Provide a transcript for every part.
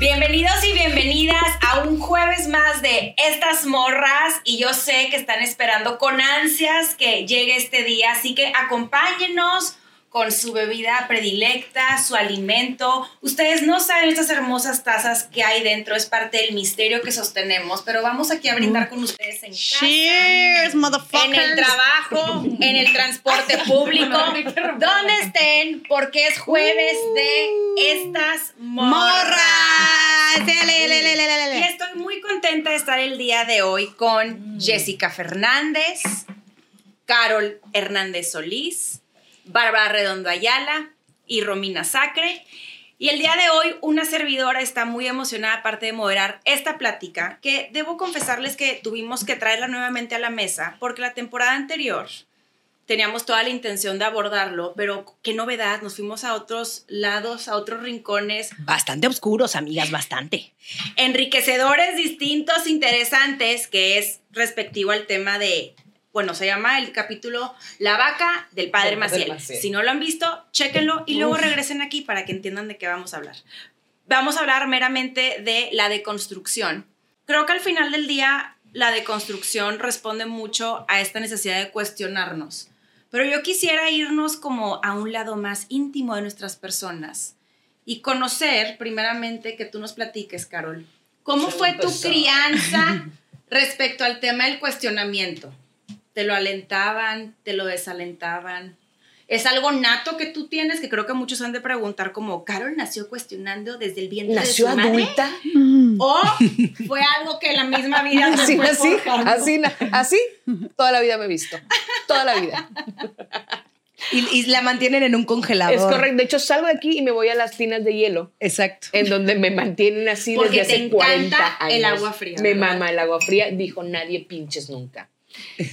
Bienvenidos y bienvenidas a un jueves más de estas morras y yo sé que están esperando con ansias que llegue este día, así que acompáñenos con su bebida predilecta, su alimento. Ustedes no saben estas hermosas tazas que hay dentro, es parte del misterio que sostenemos, pero vamos aquí a brindar con ustedes en casa. Cheers, motherfuckers. En el trabajo, en el transporte público, donde estén, porque es jueves de estas morras. Y estoy muy contenta de estar el día de hoy con Jessica Fernández, Carol Hernández Solís, Bárbara Redondo Ayala y Romina Sacre. Y el día de hoy una servidora está muy emocionada aparte de moderar esta plática que debo confesarles que tuvimos que traerla nuevamente a la mesa porque la temporada anterior teníamos toda la intención de abordarlo, pero qué novedad, nos fuimos a otros lados, a otros rincones, Bastante oscuros, amigas, bastante. enriquecedores, distintos, interesantes, que es respectivo al tema de, bueno, se llama el capítulo La vaca del padre Maciel. Maciel. Si no lo han visto, chéquenlo y luego regresen aquí para que entiendan de qué vamos a hablar. Vamos a hablar meramente de la deconstrucción. Creo que al final del día la deconstrucción responde mucho a esta necesidad de cuestionarnos. Pero yo quisiera irnos como a un lado más íntimo de nuestras personas y conocer, primeramente, que tú nos platiques, Carol, cómo fue tu crianza respecto al tema del cuestionamiento. ¿Te lo alentaban? ¿Te lo desalentaban? ¿Es algo nato que tú tienes? Que creo que muchos han de preguntar como, ¿Carol nació cuestionando desde el vientre ¿Nació de su madre? adulta? ¿O fue algo que la misma vida Así fue así, na- así, toda la vida me he visto. Toda la vida. Y, y la mantienen en un congelador. Es correcto. De hecho, salgo de aquí y me voy a las tinas de hielo, Exacto. en donde me mantienen así Porque desde te hace encanta 40 años. el agua fría, Me ¿verdad? mama el agua fría. Dijo, nadie pinches nunca.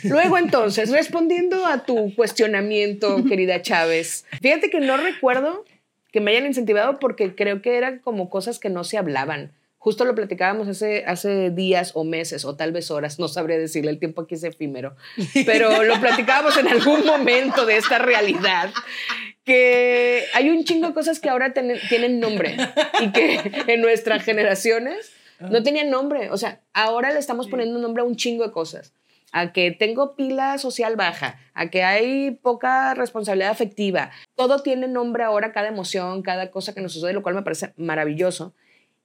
Luego entonces, respondiendo a tu cuestionamiento, querida Chávez, fíjate que no recuerdo que me hayan incentivado porque creo que eran como cosas que no se hablaban. Justo lo platicábamos hace, hace días o meses o tal vez horas, no sabría decirle, el tiempo aquí es efímero, pero lo platicábamos en algún momento de esta realidad, que hay un chingo de cosas que ahora ten- tienen nombre y que en nuestras generaciones no tenían nombre. O sea, ahora le estamos poniendo nombre a un chingo de cosas. A que tengo pila social baja, a que hay poca responsabilidad afectiva. Todo tiene nombre ahora, cada emoción, cada cosa que nos sucede, lo cual me parece maravilloso.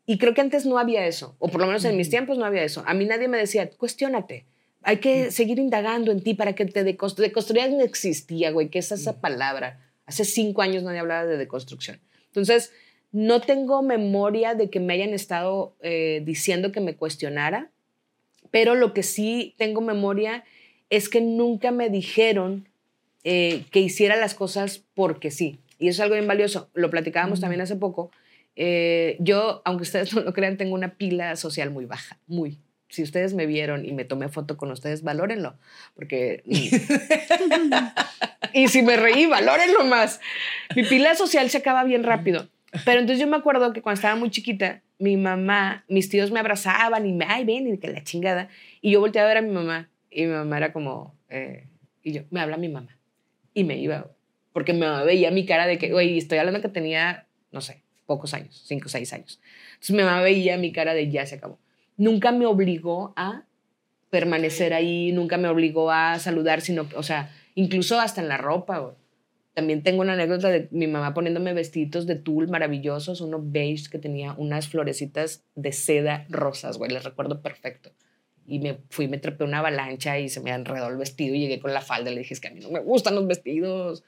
Y creo que antes no había eso, o por lo menos en mis tiempos no había eso. A mí nadie me decía, cuestiónate. Hay que seguir indagando en ti para que te deconstru- deconstruyas. No existía, güey, ¿qué es esa palabra? Hace cinco años nadie hablaba de deconstrucción. Entonces, no tengo memoria de que me hayan estado eh, diciendo que me cuestionara, pero lo que sí tengo memoria es que nunca me dijeron eh, que hiciera las cosas porque sí. Y eso es algo bien valioso. Lo platicábamos también hace poco. Eh, yo, aunque ustedes no lo crean, tengo una pila social muy baja, muy. Si ustedes me vieron y me tomé foto con ustedes, valórenlo, porque... y si me reí, valórenlo más. Mi pila social se acaba bien rápido. Pero entonces yo me acuerdo que cuando estaba muy chiquita, mi mamá, mis tíos me abrazaban y me, ay, ven, y que la chingada. Y yo volteaba a ver a mi mamá y mi mamá era como, eh, y yo, me habla mi mamá. Y me iba, porque mi mamá veía mi cara de que, güey, estoy hablando que tenía, no sé, pocos años, cinco o seis años. Entonces mi mamá veía mi cara de ya se acabó. Nunca me obligó a permanecer ahí, nunca me obligó a saludar, sino, o sea, incluso hasta en la ropa, güey. También tengo una anécdota de mi mamá poniéndome vestiditos de tul maravillosos, uno beige que tenía unas florecitas de seda rosas, güey, les recuerdo perfecto. Y me fui, me trepé una avalancha y se me enredó el vestido y llegué con la falda y le dije, es que a mí no me gustan los vestidos.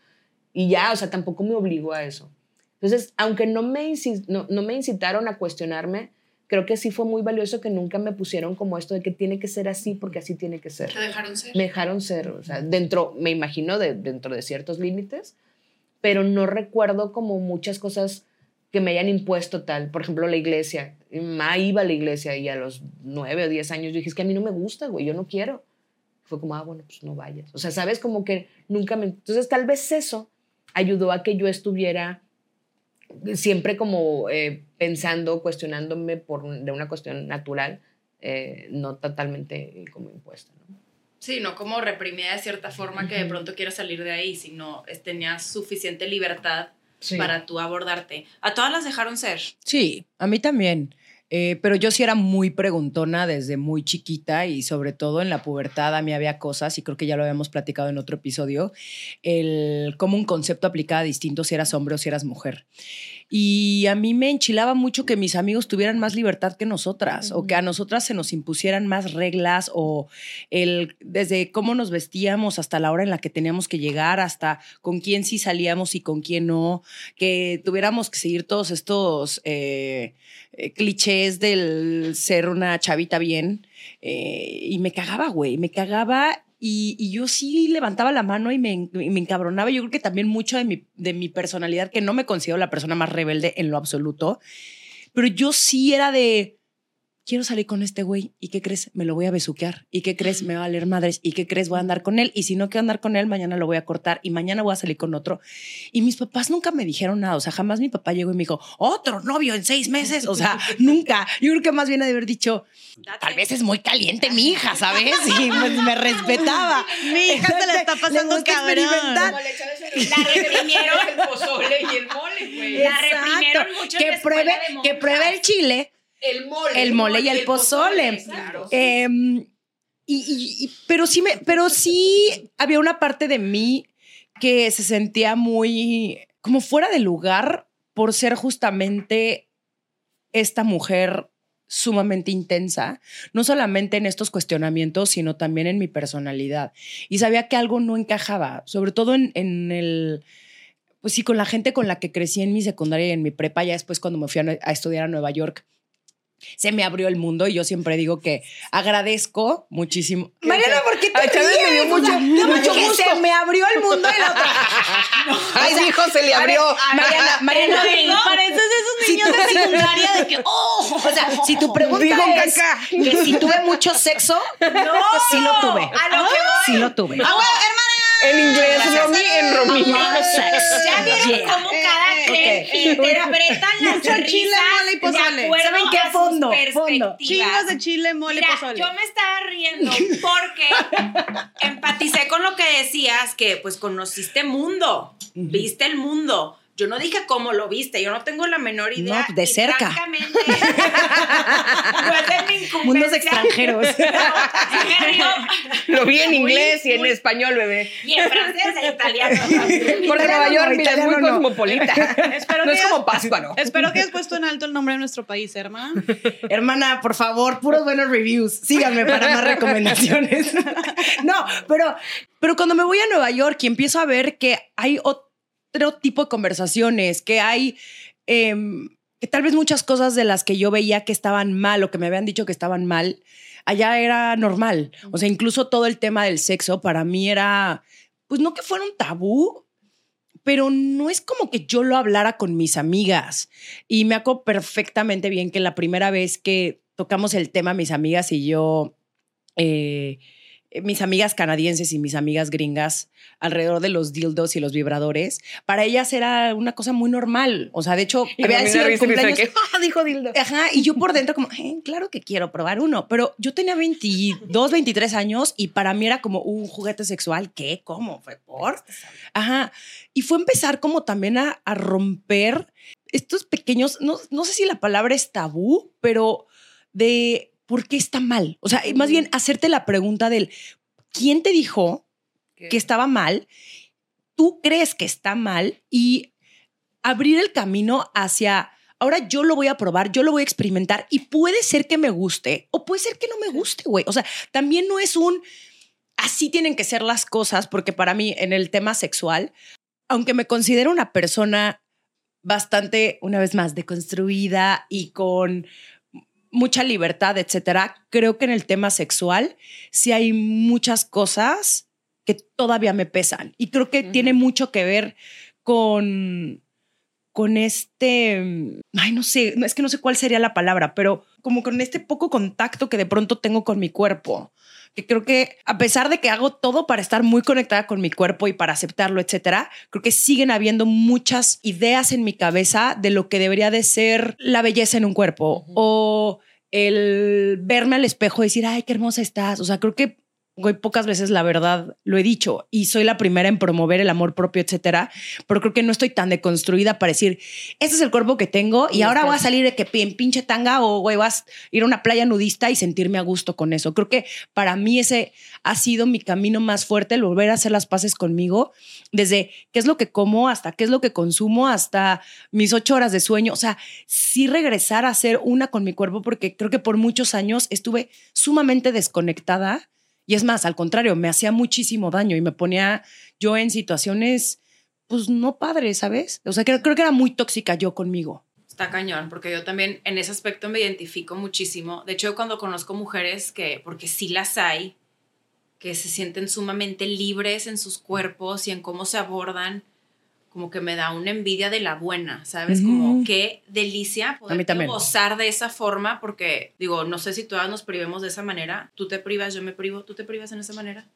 Y ya, o sea, tampoco me obligó a eso. Entonces, aunque no me, no, no me incitaron a cuestionarme, creo que sí fue muy valioso que nunca me pusieron como esto de que tiene que ser así porque así tiene que ser Te dejaron ser. me dejaron ser, o sea, dentro, me imagino, de, dentro de ciertos límites, pero no recuerdo como muchas cosas que me hayan impuesto tal. Por ejemplo, la iglesia. Mi mamá iba a la iglesia y a los nueve o diez años yo dije, es que a mí no me gusta, güey, yo no quiero. Fue como, ah, bueno, pues no vayas. O sea, sabes, como que nunca me... Entonces, tal vez eso ayudó a que yo estuviera siempre como eh, pensando, cuestionándome por, de una cuestión natural, eh, no totalmente como impuesta. ¿no? Sí, no como reprimida de cierta forma que de pronto quieras salir de ahí, sino es- tenías suficiente libertad Sí. para tú abordarte. A todas las dejaron ser. Sí, a mí también. Eh, pero yo sí era muy preguntona desde muy chiquita y sobre todo en la pubertad a mí había cosas, y creo que ya lo habíamos platicado en otro episodio, el cómo un concepto aplicaba distinto si eras hombre o si eras mujer. Y a mí me enchilaba mucho que mis amigos tuvieran más libertad que nosotras o que a nosotras se nos impusieran más reglas o el desde cómo nos vestíamos hasta la hora en la que teníamos que llegar, hasta con quién sí salíamos y con quién no, que tuviéramos que seguir todos estos eh, eh, clichés del ser una chavita bien. eh, y me cagaba, güey, me cagaba. Y, yo sí levantaba la mano y me, y me encabronaba. Yo creo que también mucho de mi, de mi personalidad, que no me considero la persona más rebelde en lo absoluto, pero yo sí era de, quiero salir con este güey. ¿Y qué crees? Me lo voy a besuquear. ¿Y qué crees? Me va a valer madres. ¿Y qué crees? Voy a andar con él. Y si no quiero andar con él, mañana lo voy a cortar. Y mañana voy a salir con otro. Y mis papás nunca me dijeron nada. O sea, jamás mi papá llegó y me dijo, otro novio en seis meses. O sea, nunca. Yo creo que más bien de haber dicho, tal vez es muy caliente mi hija, ¿sabes? Y pues me respetaba. Mi hija se la está pasando cabrón. experimentar. La reprimieron. el pozole y el mole, güey. La reprimieron mucho Que pruebe, que pruebe el chile, El mole. el mole y el pozole. Claro. Em, y, y- y- pero sí me, pero sí había una parte de mí que se sentía muy como fuera de lugar por ser justamente esta mujer sumamente intensa, no solamente en estos cuestionamientos, sino también en mi personalidad. Y sabía que algo no encajaba, sobre todo en, en el, pues sí, con la gente con la que crecí en mi secundaria y en mi prepa, ya después cuando me fui a, a estudiar a Nueva York, se me abrió el mundo y yo siempre digo que agradezco muchísimo. Mariana, ¿por qué te Ay, Chávez me dio ríes? O mucho- sea, no, mucho que gusto. se me abrió el mundo y la otra. Ay, hijo, se le A ver, abrió. Mariana, Mariana, Güey, pareces de esos niños de secundaria de que, oh, o sea, si tu pregunta Dijo es caca. que si tuve mucho sexo, sí lo tuve. A lo que voy. Sí lo tuve. ah, bueno, hermana, En inglés, Romy, en Romy. ¿Ya vieron Yeah. cómo cada Eh, quien eh, eh. interpreta las chile, mole y pozole. de acuerdo ¿Saben qué? a sus Fondo, fondo. chingos de chile, mole, Mira, pozole. yo me estaba riendo porque empaticé con lo que decías, que pues conociste mundo, viste el mundo. Yo no dije cómo lo viste, yo no tengo la menor idea. No, de y cerca. francamente, no es de mi incumbencia. Mundos extranjeros. No. Lo vi en Muy, inglés y en muy- español, bebé. Y en francés e italiano. Porque Nueva York, mira, es muy no. cosmopolita. Espero No que es como Pásparo. Espero que hayas puesto en alto el nombre de nuestro país, hermana. Hermana, por favor, puros buenos reviews. Síganme para más recomendaciones. no, pero, pero cuando me voy a Nueva York y empiezo a ver que hay otro tipo de conversaciones, que hay em, que tal vez muchas cosas de las que yo veía que estaban mal o que me habían dicho que estaban mal, allá era normal. O sea, incluso todo el tema del sexo para mí era, pues no que fuera un tabú, pero no es como que yo lo hablara con mis amigas. Y me acuerdo perfectamente bien que la primera vez que tocamos el tema, mis amigas y yo, eh, mis amigas canadienses y mis amigas gringas, alrededor de los dildos y los vibradores, para ellas era una cosa muy normal. O sea, de hecho, Y había sido el cumpleaños- que, "Ah, dijo dildo. Ajá, y yo por dentro como, "Eh, claro que quiero probar uno, pero yo tenía 22, 23 años y para mí era como un juguete sexual, ¿qué? ¿Cómo? ¿Fue por? Ajá, y fue empezar como también a, a romper estos pequeños, no, no sé si la palabra es tabú, pero de por qué está mal. O sea, más bien hacerte la pregunta del, ¿quién te dijo que estaba mal? tú crees que está mal y abrir el camino hacia, ahora yo lo voy a probar, yo lo voy a experimentar y puede ser que me guste o puede ser que no me guste, güey. O sea, también no es un, así tienen que ser las cosas, porque para mí en el tema sexual, aunque me considero una persona bastante, una vez más, deconstruida y con mucha libertad, etcétera, creo que en el tema sexual sí hay muchas cosas que todavía me pesan. Y creo que tiene mucho que ver con con este, ay, no sé, es que no sé cuál sería la palabra, pero como con este poco contacto que de pronto tengo con mi cuerpo que creo que a pesar de que hago todo para estar muy conectada con mi cuerpo y para aceptarlo, etcétera, creo que siguen habiendo muchas ideas en mi cabeza de lo que debería de ser la belleza en un cuerpo o el verme al espejo y decir, ay, qué hermosa estás. O sea, creo que Güey, pocas veces la verdad lo he dicho y soy la primera en promover el amor propio, etcétera, pero creo que no estoy tan deconstruida para decir, este es el cuerpo que tengo y, ahora voy a salir de que en pinche tanga o güey, vas a ir a una playa nudista y sentirme a gusto con eso. Creo que para mí ese ha sido mi camino más fuerte, el volver a hacer las paces conmigo, desde qué es lo que como hasta qué es lo que consumo, hasta mis ocho horas de sueño. O sea, sí regresar a ser una con mi cuerpo porque creo que por muchos años estuve sumamente desconectada y es más, al contrario, me hacía muchísimo daño y me ponía yo en situaciones, pues no padres, ¿sabes? O sea, creo, creo que era muy tóxica yo conmigo. Está cañón, porque yo también en ese aspecto me identifico muchísimo. De hecho, cuando conozco mujeres que, porque sí las hay, que se sienten sumamente libres en sus cuerpos y en cómo se abordan, como que me da una envidia de la buena, ¿sabes? Como qué delicia poder gozar de esa forma, porque digo, no sé si todas nos privemos de esa manera. Tú te privas, yo me privo, ¿tú te privas en esa manera?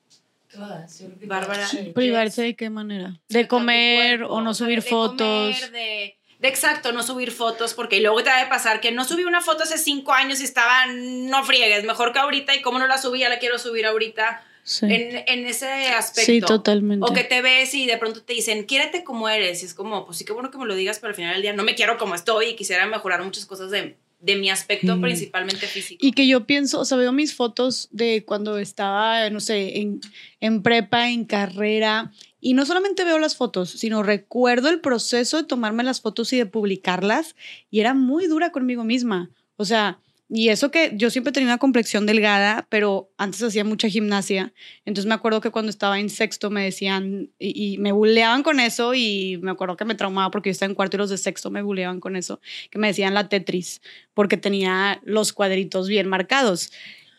Todas. Bárbara. ¿Privarse de qué manera? De comer o no subir fotos. de, de exacto, no subir fotos, porque luego te va a pasar que no subí una foto hace cinco años y estaba, no friegues, mejor que ahorita y como no la subí, ya la quiero subir ahorita en, ese aspecto. Sí, totalmente. O que te ves y de pronto te dicen, quiérete como eres. Y es como, pues sí, qué bueno que me lo digas, pero al final del día no me quiero como estoy y quisiera mejorar muchas cosas de, de mi aspecto principalmente físico. Y que yo pienso, o sea, veo mis fotos de cuando estaba, no sé, en, en prepa, en carrera, y no solamente veo las fotos, sino recuerdo el proceso de tomarme las fotos y de publicarlas, y era muy dura conmigo misma. O sea, y eso que yo siempre tenía una complexión delgada, pero antes hacía mucha gimnasia. Entonces me acuerdo que cuando estaba en sexto me decían, y, me buleaban con eso, y me acuerdo que me traumaba porque yo estaba en cuarto y los de sexto me buleaban con eso, que me decían la Tetris, porque tenía los cuadritos bien marcados.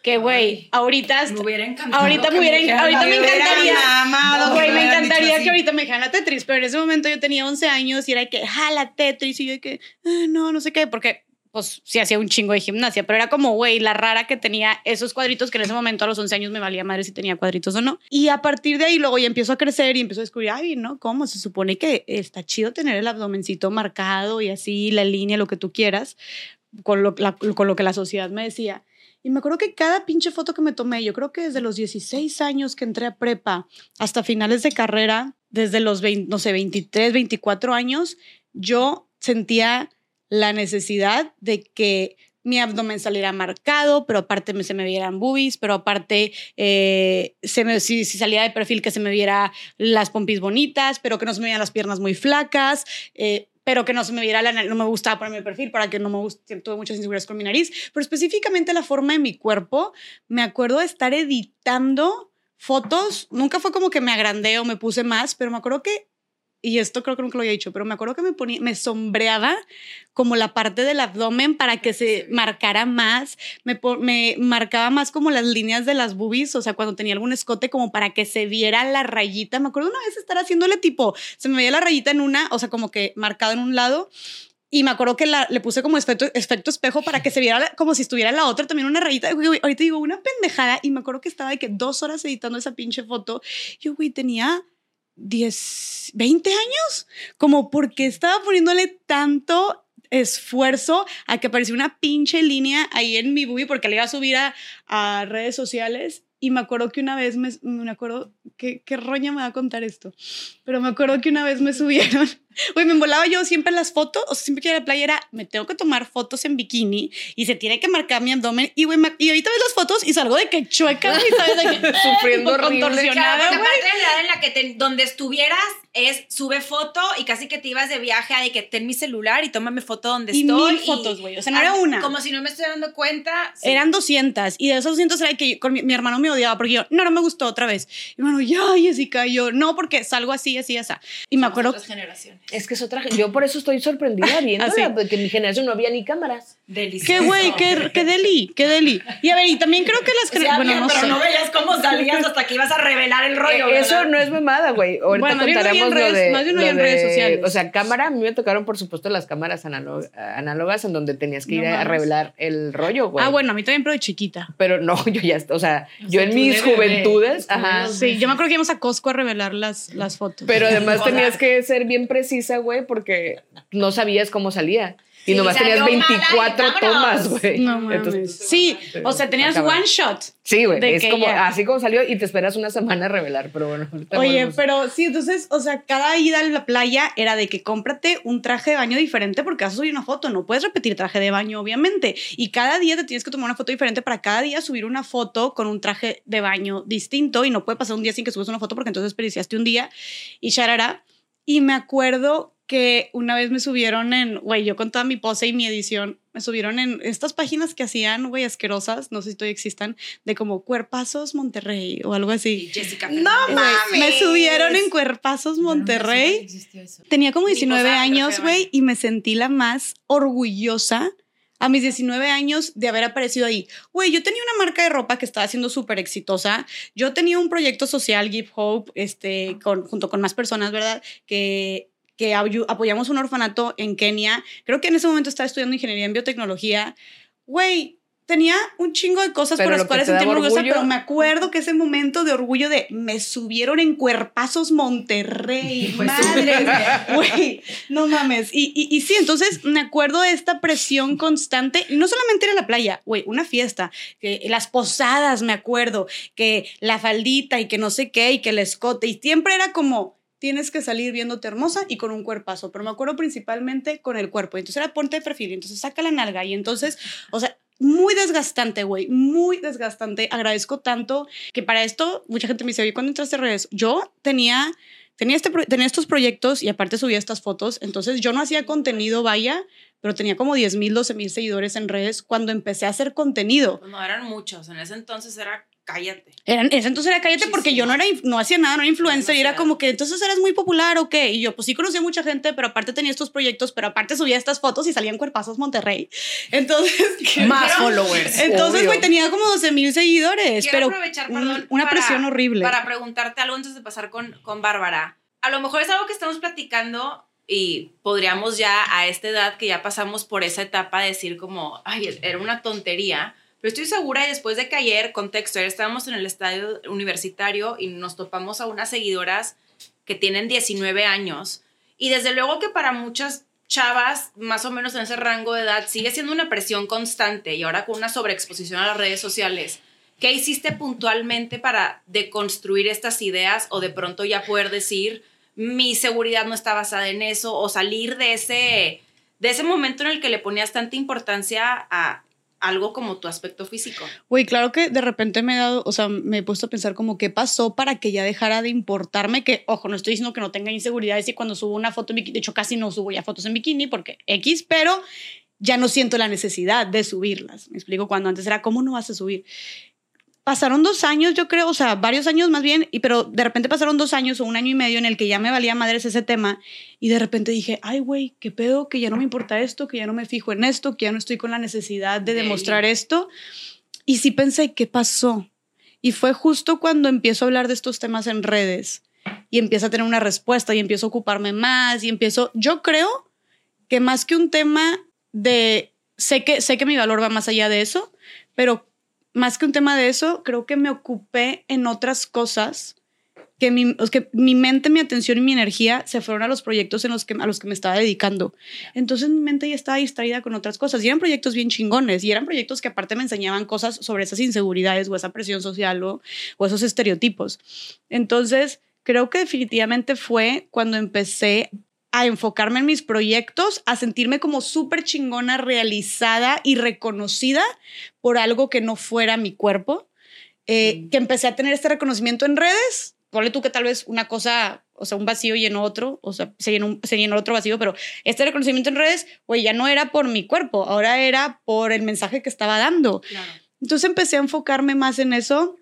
Que, güey, ahorita. Me hubiera encantado. Ahorita me, hubiera, ahorita me encantaría. Güey, me encantaría que ahorita me dijeran la Tetris, pero en ese momento yo tenía 11 años y era que, ja, la Tetris, y yo de que, ah, no, no sé qué, porque pues sí hacía un chingo de gimnasia, pero era como, güey, la rara que tenía esos cuadritos que en ese momento a los 11 años me valía madre si tenía cuadritos o no. Y a partir de ahí luego ya empiezo a crecer y empiezo a descubrir, ay, ¿no? ¿Cómo? Se supone que está chido tener el abdomencito marcado y así, la línea, lo que tú quieras, con lo, con lo que la sociedad me decía. Y me acuerdo que cada pinche foto que me tomé, yo creo que desde los 16 años que entré a prepa hasta finales de carrera, desde los 20, no sé, 23, 24 años, yo sentía la necesidad de que mi abdomen saliera marcado, pero aparte se me vieran boobies, pero aparte eh, se me, si, salía de perfil que se me viera las pompis bonitas, pero que no se me vieran las piernas muy flacas, eh, pero que no se me viera la no me gustaba ponerme el perfil para que no me guste, tuve muchas inseguridades con mi nariz, pero específicamente la forma de mi cuerpo, me acuerdo de estar editando fotos, nunca fue como que me agrandé o me puse más, pero me acuerdo que y esto creo que nunca lo había dicho, pero me acuerdo que me ponía, me sombreaba como la parte del abdomen para que se marcara más, me, me marcaba más como las líneas de las boobies, o sea, cuando tenía algún escote como para que se viera la rayita. Me acuerdo una vez estar haciéndole tipo, se me veía la rayita en una, o sea, como que marcado en un lado. Y me acuerdo que la, le puse como efecto, efecto espejo para que se viera como si estuviera la otra también una rayita. Ahorita digo una pendejada y me acuerdo que estaba de que dos horas editando esa pinche foto. Yo, güey, tenía 10, 20 años, como porque estaba poniéndole tanto esfuerzo a que apareció una pinche línea ahí en mi boobie porque le iba a subir a, a redes sociales. Y me acuerdo que una vez me, me acuerdo que qué roña me va a contar esto, pero me acuerdo que una vez me subieron Güey, me volaba yo siempre las fotos, o sea, siempre que iba a la playa era, me tengo que tomar fotos en bikini y se tiene que marcar mi abdomen. Y, güey, y ahorita ves las fotos y salgo de que chueca, güey, ¿sabes? De que, Sufriendo contorsionada, güey. la edad en la que te- donde estuvieras es sube foto y casi que te ibas de viaje a de que ten mi celular y tómame foto donde Y estoy. mil fotos, güey, o sea, no era una. Como si no me estoy dando cuenta. sí. Eran 200 y de esos 200 era que yo- con mi, mi hermano me odiaba porque yo, no, no me gustó otra vez. Y mi hermano, ya, Jessica, y yo, no, porque salgo así, así, así. Y me acuerdo, Otras generaciones. Es que es otra. Yo por eso estoy sorprendida viéndola, Así. porque en mi generación no había ni cámaras. Delicioso. qué güey, qué, qué deli, qué deli. Y a ver, y también creo que las... O sea, bueno, no pero sé. no veías cómo salías hasta que ibas a revelar el rollo. Eh, eso no es mamada, güey. Ahorita Bueno, no contaremos en redes- lo de. más bien no lo había en redes de- sociales. O sea, cámara, a mí me tocaron, por supuesto, las cámaras análogas en donde tenías que No ir a revelar el rollo, güey. Ah, bueno, a mí también, pero de chiquita. Pero no, yo ya, o sea, yo en mis bebé. juventudes, ajá. Sí, yo me acuerdo que íbamos a Costco a revelar las, las fotos. Pero además tenías que ser bien precisa, güey, porque no sabías cómo salía. Y nomás tenías mala y 24 vámonos. tomas, güey. no mames. Entonces, sí, o sea, tenías one shot. sí, güey. Es como ya. así como salió y te esperas una semana a revelar, pero bueno. Oye, volvemos. pero sí, entonces, o sea, cada ida a la playa era de que cómprate un traje de baño diferente porque vas a subir una foto, no puedes repetir traje de baño, obviamente. Y cada día te tienes que tomar una foto diferente para cada día subir una foto con un traje de baño distinto y no puede pasar un día sin que subas una foto porque entonces desperdiciaste un día y charara. Y me acuerdo que una vez me subieron en, güey, yo con toda mi pose y mi edición, me subieron en estas páginas que hacían, güey, asquerosas, no sé si todavía existan, de como Cuerpazos Monterrey o algo así. Y Jessica No mames. Me subieron en Cuerpazos Monterrey. Tenía como Ni 19 posada, años, güey, y me sentí la más orgullosa a mis 19 años de haber aparecido ahí. Güey, yo tenía una marca de ropa que estaba siendo súper exitosa. Yo tenía un proyecto social, Give Hope, este, con, junto con más personas, ¿verdad? Que, que apoyamos un orfanato en Kenia. Creo que en ese momento estaba estudiando ingeniería en biotecnología. Güey, tenía un chingo de cosas Pero por las cuales sentirme orgullosa, orgullo- pero me acuerdo que ese momento de orgullo de me subieron en cuerpazos Monterrey, Pues, madre, güey, no mames. Y, y, y sí, entonces me acuerdo de esta presión constante, y no solamente era la playa, güey, una fiesta, que las posadas, me acuerdo, que la faldita y que no sé qué, y que el escote, y siempre era como, tienes que salir viéndote hermosa y con un cuerpazo, pero me acuerdo principalmente con el cuerpo, entonces era ponte de perfil, entonces saca la nalga, y entonces, o sea, muy desgastante, güey, muy desgastante. Agradezco tanto que para esto mucha gente me dice, oye, ¿cuándo entraste a redes? Yo tenía, tenía, este, tenía estos proyectos y aparte subía estas fotos, entonces yo no hacía contenido, vaya, pero tenía como 10 mil, 12 mil seguidores en redes cuando empecé a hacer contenido. No, eran muchos. En ese entonces era cállate. Eran, ese entonces era cállate porque yo no era, no hacía nada, no era influencer y era como que entonces eras muy popular o qué. Y yo, pues sí conocía mucha gente, pero aparte tenía estos proyectos, pero aparte subía estas fotos y salían cuerpazos Monterrey. Entonces, Más Pero- followers. entonces, güey, tenía como 12 mil seguidores, Quiero pero aprovechar, perdón, una para- presión horrible. Para preguntarte algo antes de pasar con, con Bárbara. A lo mejor es algo que estamos platicando y podríamos ya a esta edad que ya pasamos por esa etapa decir como, ay, era una tontería. Pero estoy segura y después de que ayer, contexto, estábamos en el estadio universitario y nos topamos a unas seguidoras que tienen 19 años. Y desde luego que para muchas chavas, más o menos en ese rango de edad, sigue siendo una presión constante y ahora con una sobreexposición a las redes sociales. ¿Qué hiciste puntualmente para deconstruir estas ideas o de pronto ya poder decir mi seguridad no está basada en eso o salir de ese de ese momento en el que le ponías tanta importancia a algo como tu aspecto físico? Güey, claro que de repente me he dado, o sea, me he puesto a pensar como qué pasó para que ya dejara de importarme, que, ojo, no estoy diciendo que no tenga inseguridades y cuando subo una foto en bikini, de hecho casi no subo ya fotos en bikini porque X, pero ya no siento la necesidad de subirlas. Me explico, cuando antes era, ¿cómo no vas a subir? Pasaron dos años, yo creo, o sea, varios años más bien, y, pero de repente pasaron dos años o un año y medio en el que ya me valía madres ese tema y de repente dije, ay, güey, qué pedo, que ya no me importa esto, que ya no me fijo en esto, que ya no estoy con la necesidad de demostrar esto. Y sí pensé, ¿qué pasó? Y fue justo cuando empiezo a hablar de estos temas en redes y empiezo a tener una respuesta y empiezo a ocuparme más y empiezo, yo creo que más que un tema de, sé que, sé que mi valor va más allá de eso, pero más que un tema de eso, creo que me ocupé en otras cosas que mi, que mi mente, mi atención y mi energía se fueron a los proyectos en los que, a los que me estaba dedicando. Entonces mi mente ya estaba distraída con otras cosas. Y eran proyectos bien chingones. Y eran proyectos que aparte me enseñaban cosas sobre esas inseguridades o esa presión social o, o esos estereotipos. Entonces creo que definitivamente fue cuando empecé a enfocarme en mis proyectos, a sentirme como súper chingona, realizada y reconocida por algo que no fuera mi cuerpo. Eh, que empecé a tener este reconocimiento en redes. Ponle tú que tal vez una cosa, o sea, un vacío llenó otro, o sea, se llenó, se llenó otro vacío, pero este reconocimiento en redes, güey, ya no era por mi cuerpo, ahora era por el mensaje que estaba dando. Entonces empecé a enfocarme más en eso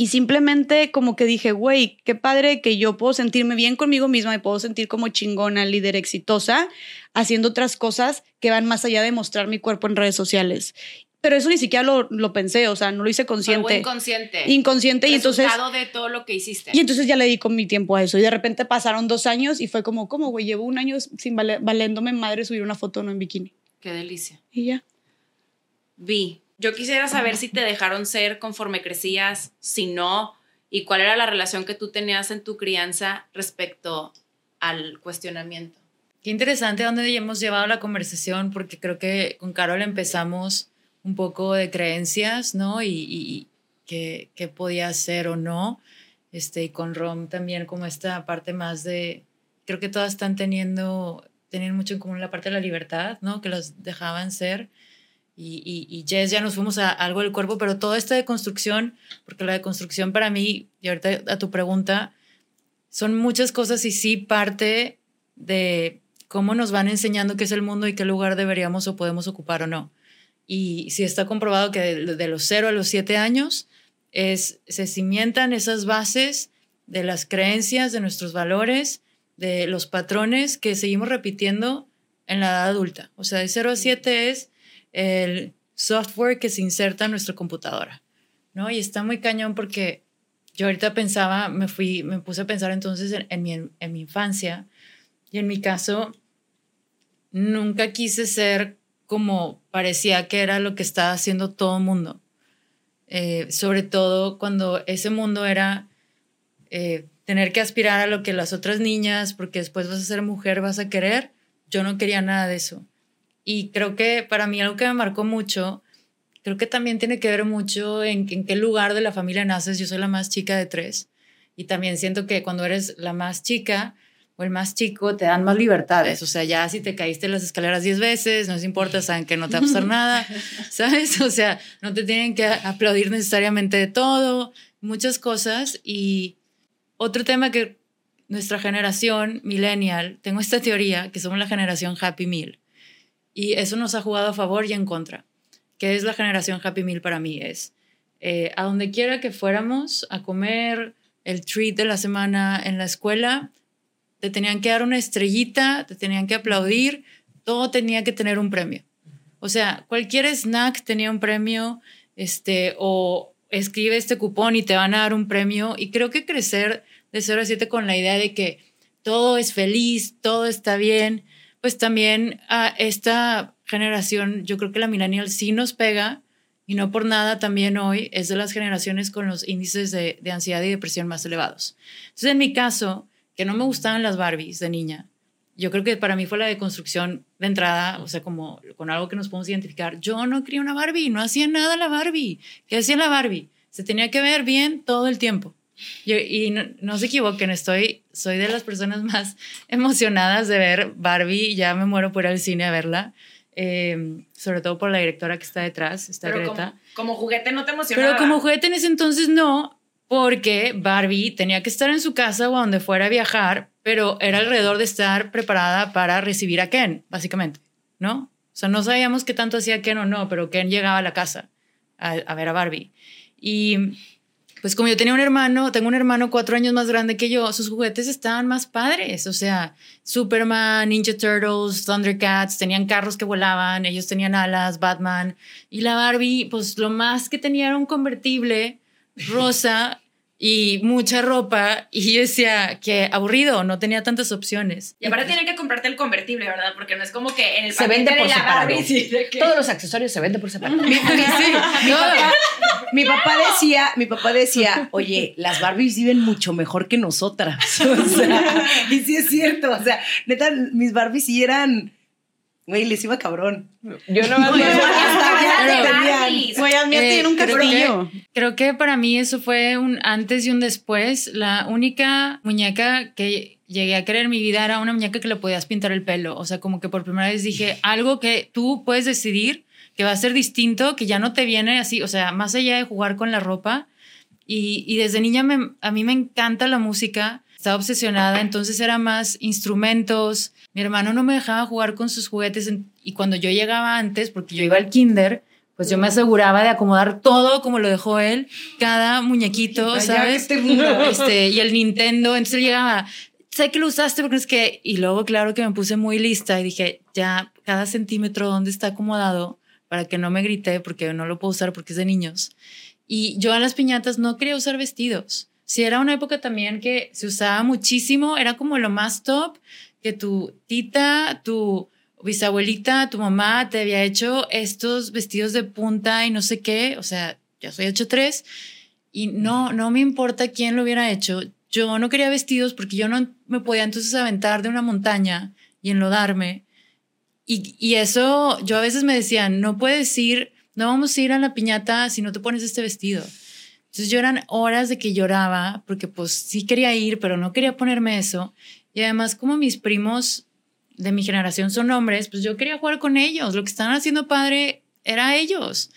y simplemente como que dije, güey, qué padre que yo puedo sentirme bien conmigo misma, me puedo sentir como chingona, líder exitosa, haciendo otras cosas que van más allá de mostrar mi cuerpo en redes sociales. Pero eso ni siquiera lo, lo pensé, o sea, no lo hice consciente. Algo inconsciente. Inconsciente y entonces... De todo lo que hiciste. Y entonces ya le di con mi tiempo a eso. Y de repente pasaron dos años y fue como, como, güey, llevo un año sin vale, valiéndome madre subir una foto no en bikini. Qué delicia. Y ya. Vi. Yo quisiera saber si te dejaron ser conforme crecías, si no, y cuál era la relación que tú tenías en tu crianza respecto al cuestionamiento. Qué interesante dónde hemos llevado la conversación, porque creo que con Carol empezamos un poco de creencias, ¿no? Y, y qué, podía ser o no. Este, y con Rom también como esta parte más de, creo que todas están teniendo, teniendo mucho en común la parte de la libertad, ¿no? Que los dejaban ser y, y, y, Jess ya nos fuimos a, algo del cuerpo, pero toda esta deconstrucción, porque la deconstrucción para mí, y ahorita a tu pregunta, son muchas cosas y sí parte de cómo nos van enseñando qué es el mundo y qué lugar deberíamos o podemos ocupar o no. Y si está comprobado que de, de los 0 a los 7 años es, se cimientan esas bases de las creencias, de nuestros valores, de los patrones que seguimos repitiendo en la edad adulta. O sea, de 0 a 7 es el software que se inserta en nuestra computadora, ¿no? Y está muy cañón porque yo ahorita pensaba, me fui, me puse a pensar entonces en, mi, en mi infancia y en mi caso nunca quise ser como parecía que era lo que estaba haciendo todo el mundo. Eh, sobre todo cuando ese mundo era eh, tener que aspirar a lo que las otras niñas, porque después vas a ser mujer, vas a querer. Yo no quería nada de eso. Y creo que para mí algo que me marcó mucho, creo que también tiene que ver mucho en, en qué lugar de la familia naces. Yo soy la más chica de tres. Y también siento que cuando eres la más chica o el más chico, te dan más libertades. O sea, ya si te caíste las escaleras diez veces, no les importa, saben que no te va a pasar nada, ¿sabes? O sea, no te tienen que aplaudir necesariamente de todo, muchas cosas. Y otro tema que nuestra generación millennial, tengo esta teoría que somos la generación Happy Meal. Y eso nos ha jugado a favor y en contra. ¿Qué es la generación Happy Meal para mí? Es eh, a donde quiera que fuéramos a comer el treat de la semana en la escuela, te tenían que dar una estrellita, te tenían que aplaudir, todo tenía que tener un premio. O sea, cualquier snack tenía un premio, este, o escribe este cupón y te van a dar un premio. Y creo que crecer de 0 a 7 con la idea de que todo es feliz, todo está bien, pues también a esta generación, yo creo que la millennial sí nos pega y no por nada también hoy es de las generaciones con los índices de, de ansiedad y depresión más elevados. Entonces, en mi caso, que no me gustaban las Barbies de niña, yo creo que para mí fue la deconstrucción de entrada, o sea, como con algo que nos podemos identificar. Yo no quería una Barbie, no hacía nada la Barbie. ¿Qué hacía la Barbie? Se tenía que ver bien todo el tiempo. Y, no, se equivoquen, estoy, soy de las personas más emocionadas de ver Barbie. Ya me muero por ir al cine a verla. Eh, sobre todo por la directora que está detrás, está Pero Greta. Como, como, juguete no te emocionaba. Pero como juguete en ese entonces no, porque Barbie tenía que estar en su casa o donde fuera a viajar, pero era alrededor de estar preparada para recibir a Ken, básicamente, ¿no? O sea, no sabíamos qué tanto hacía Ken o no, pero Ken llegaba a la casa a, a ver a Barbie. Y pues como yo tenía un hermano, tengo un hermano cuatro años más grande que yo, sus juguetes estaban más padres, o sea, Superman, Ninja Turtles, Thundercats, tenían carros que volaban, ellos tenían alas, Batman, y la Barbie, pues lo más que tenía era un convertible rosa y mucha ropa y yo decía que aburrido, no tenía tantas opciones. Y aparte tienen que comprarte el convertible, ¿verdad? Porque no es como que en el se vende por de la separado. Barbie, sí, de que- Todos los accesorios se venden por separado. Mi, mi papá, mi papá decía, mi papá decía, oye, las Barbies viven mucho mejor que nosotras. O sea, y sí es cierto. O sea, neta, mis Barbies sí eran, güey, les iba cabrón. Yo no. Barbies. Güey, a mí tiene un creo castillo. Creo que para mí eso fue un antes y un después. La única muñeca que llegué a creer en mi vida era una muñeca que le podías pintar el pelo. O sea, como que por primera vez dije algo que tú puedes decidir que va a ser distinto, que ya no te viene así, o sea, más allá de jugar con la ropa. Y, y desde niña me, a mí me encanta la música, estaba obsesionada, entonces era más instrumentos. Mi hermano no me dejaba jugar con sus juguetes y cuando yo llegaba antes, porque yo iba al kinder, pues yo me aseguraba de acomodar todo como lo dejó él, cada muñequito, ¿sabes? Este, y el Nintendo, entonces él llegaba, sé que lo usaste porque es que, y luego claro que me puse muy lista y dije, ya cada centímetro dónde está acomodado para que no me grite porque no lo puedo usar porque es de niños. Y yo a las piñatas no quería usar vestidos. Si era una época también que se usaba muchísimo, era como lo más top que tu tita, tu bisabuelita, tu mamá te había hecho estos vestidos de punta y no sé qué, o sea, ya soy 8'3 y no, no me importa quién lo hubiera hecho, yo no quería vestidos porque yo no me podía entonces aventar de una montaña y enlodarme. Y, y eso, yo a veces me decían, no puedes ir, no vamos a ir a la piñata si no te pones este vestido. Entonces yo eran horas de que lloraba porque pues sí quería ir, pero no quería ponerme eso. Y además como mis primos de mi generación son hombres, pues yo quería jugar con ellos. Lo que estaban haciendo padre era ellos.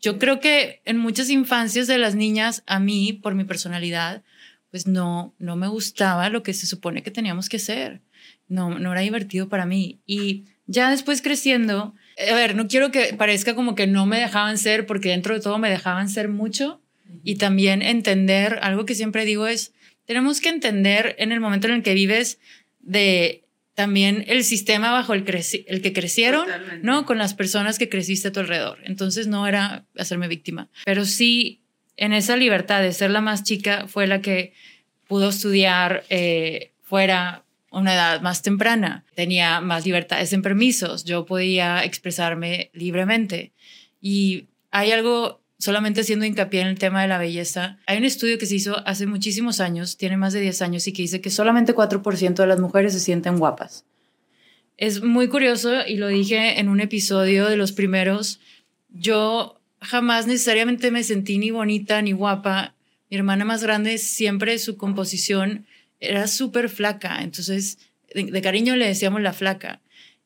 Yo creo que en muchas infancias de las niñas, a mí, por mi personalidad, pues no, no me gustaba lo que se supone que teníamos que hacer. No, no era divertido para mí. Y ya después creciendo, a ver, no quiero que parezca como que no me dejaban ser, porque dentro de todo me dejaban ser mucho. Y también entender, algo que siempre digo es, tenemos que entender en el momento en el que vives de también el sistema bajo el, el que crecieron, ¿no? Con las personas que creciste a tu alrededor. Entonces no era hacerme víctima, pero sí en esa libertad de ser la más chica fue la que pudo estudiar eh, fuera una edad más temprana, tenía más libertades en permisos, yo podía expresarme libremente. Y hay algo, solamente haciendo hincapié en el tema de la belleza, hay un estudio que se hizo hace muchísimos años, tiene más de 10 años, y que dice que solamente 4% de las mujeres se sienten guapas. Es muy curioso y lo dije en un episodio de los primeros, yo jamás necesariamente me sentí ni bonita ni guapa. Mi hermana más grande siempre su composición era súper flaca, entonces de, cariño le decíamos la flaca.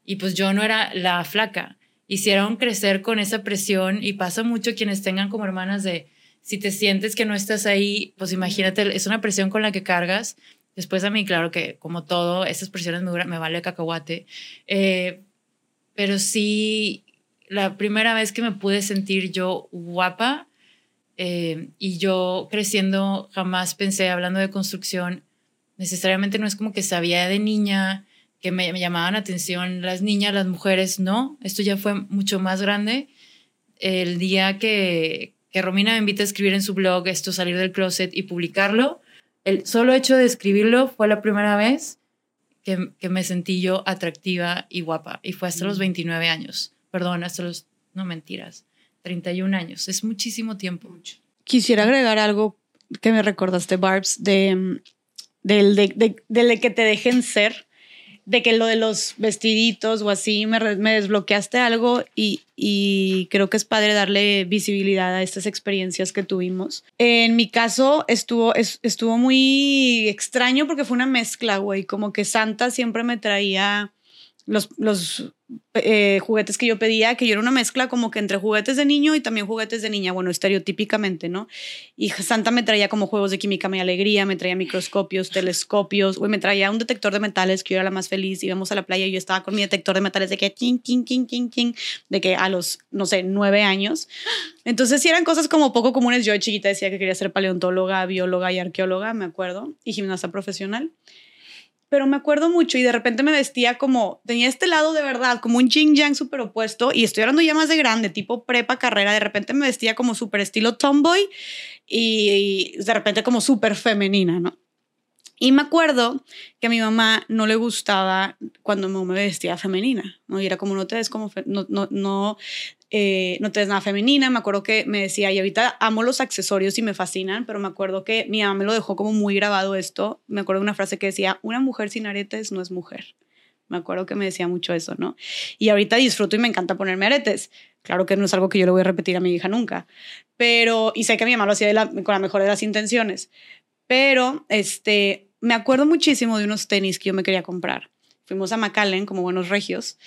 Y pues yo no era la flaca. Hicieron crecer con esa presión y pasa mucho quienes tengan como hermanas de si te sientes que no estás ahí, pues imagínate, es una presión con la que cargas. Después a mí, claro que como todo, esas presiones me, me vale cacahuate. Eh, pero sí, la primera vez que me pude sentir yo guapa eh, y yo creciendo jamás pensé, hablando de construcción, necesariamente no es como que sabía de niña que me, llamaban atención las niñas, las mujeres, no, esto ya fue mucho más grande. El día que, que Romina me invita a escribir en su blog esto, salir del closet y publicarlo, el solo hecho de escribirlo fue la primera vez que, que me sentí yo atractiva y guapa y fue hasta los 29 mm. años perdón, hasta los, no mentiras, 31 años, es muchísimo tiempo. Quisiera agregar algo que me recordaste, Barbs, de, del de, de, que te dejen ser, de que lo de los vestiditos o así, me, me desbloqueaste algo y, y, creo que es padre darle visibilidad a estas experiencias que tuvimos. En mi caso estuvo, estuvo muy extraño porque fue una mezcla, güey, como que Santa siempre me traía los, los eh, juguetes que yo pedía, que yo era una mezcla como que entre juguetes de niño y también juguetes de niña, bueno, estereotípicamente, ¿no? Y Santa me traía como juegos de química, mi alegría, me traía microscopios, telescopios, güey, me traía un detector de metales, que yo era la más feliz, íbamos a la playa y yo estaba con mi detector de metales de que, de que a los, no sé, nueve años. Entonces, sí eran cosas como poco comunes. Yo chiquita decía que quería ser paleontóloga, bióloga y arqueóloga, me acuerdo, y gimnasta profesional pero me acuerdo mucho y de repente me vestía como, tenía este lado de verdad, como un yin yang súper opuesto y estoy hablando ya más de grande, tipo prepa, carrera, de repente me vestía como súper estilo tomboy y, de repente como súper femenina, ¿no? Y me acuerdo que a mi mamá no le gustaba cuando me vestía femenina, ¿no? Y era como, no te ves como, no, no, no, eh, no te ves nada femenina. Me acuerdo que me decía, y ahorita amo los accesorios y me fascinan, pero me acuerdo que mi mamá me lo dejó como muy grabado esto. Me acuerdo de una frase que decía, una mujer sin aretes no es mujer. Me acuerdo que me decía mucho eso, ¿no? Y ahorita disfruto y me encanta ponerme aretes. Claro que no es algo que yo le voy a repetir a mi hija nunca, pero, y sé que mi mamá lo hacía con la mejor de las intenciones, pero, este, me acuerdo muchísimo de unos tenis que yo me quería comprar. Fuimos a McAllen como buenos regios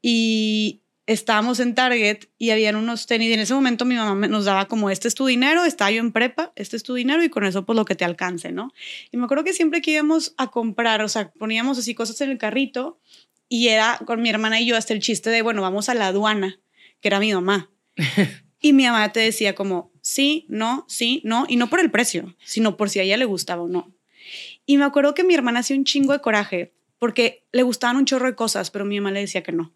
y estábamos en Target y habían unos tenis y en ese momento mi mamá nos daba como este es tu dinero, estaba yo en prepa, este es tu dinero y con eso pues lo que te alcance, ¿no? Y me acuerdo que siempre que íbamos a comprar, o sea, poníamos así cosas en el carrito y era con mi hermana y yo hasta el chiste de, bueno, vamos a la aduana, que era mi mamá. Y mi mamá te decía como, sí, no, sí, no, y no por el precio, sino por si a ella le gustaba o no. Y me acuerdo que mi hermana hacía un chingo de coraje porque le gustaban un chorro de cosas, pero mi mamá le decía que no.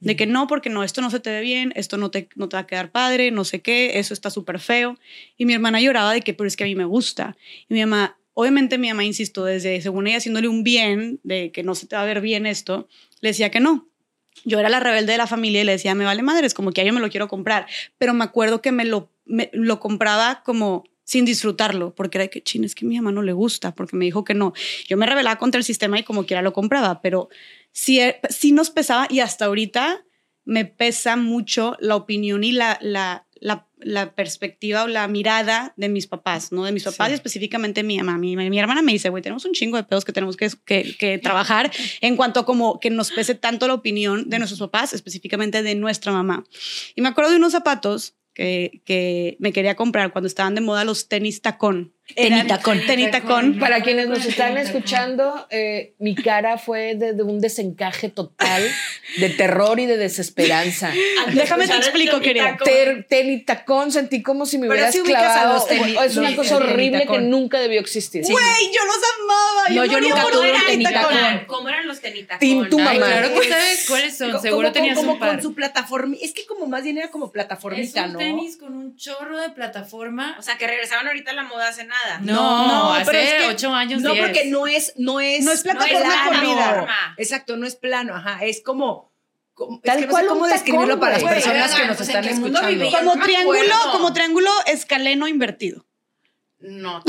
De que no, porque no, esto no se te ve bien, esto no te, no te va a quedar padre, no sé qué, eso está súper feo. Y mi hermana lloraba de que, pero es que a mí me gusta. Y mi mamá, obviamente mi mamá insistió desde, según ella, haciéndole un bien, de que no se te va a ver bien esto, le decía que no. Yo era la rebelde de la familia y le decía, me vale madre, es como que a yo me lo quiero comprar. Pero me acuerdo que me lo, me- lo compraba como sin disfrutarlo, porque era de que, chin, es que a mi mamá no le gusta, porque me dijo que no. Yo me rebelaba contra el sistema y como quiera lo compraba, pero sí, eh, sí nos pesaba y hasta ahorita me pesa mucho la opinión y la, la, la, la perspectiva o la mirada de mis papás, ¿no? De mis papás y específicamente mi mamá. Mi, mi hermana me dice, güey, tenemos un chingo de pedos que tenemos que, que, que trabajar en cuanto a como que nos pese tanto la opinión de nuestros papás, específicamente de nuestra mamá. Y me acuerdo de unos zapatos que, que me quería comprar cuando estaban de moda los tenis tacón. Tenitacón. Tenitacón. Para quienes nos están escuchando, eh, mi cara fue de, de un desencaje total, de terror y de desesperanza. Déjame te explico, querida. Tenitacón, sentí como si me Pero hubieras clavado. los teni- es una los- cosa horrible que nunca debió existir. Güey, yo los amaba. No, yo nunca tuve un tenitacón. ¿Cómo eran los tenitacón? Tim, tu mamá. claro que sabes cuáles son. Seguro tenías un par. con su plataforma. Es que como más bien era como Es plataformita, un ¿no? tenis con un chorro de plataforma. O sea, que regresaban ahorita a la moda hace nada. No, No, hace pero es que- ocho años, No, diez. porque no es, no es, No es plataforma plano. corrida. Exacto, no es plano, ajá, es como, como- Tal es que no cual sé cómo describirlo tacón, para las güey. personas que nos están ¿en qué mundo escuchando. Como No triángulo, como triángulo escaleno invertido. No,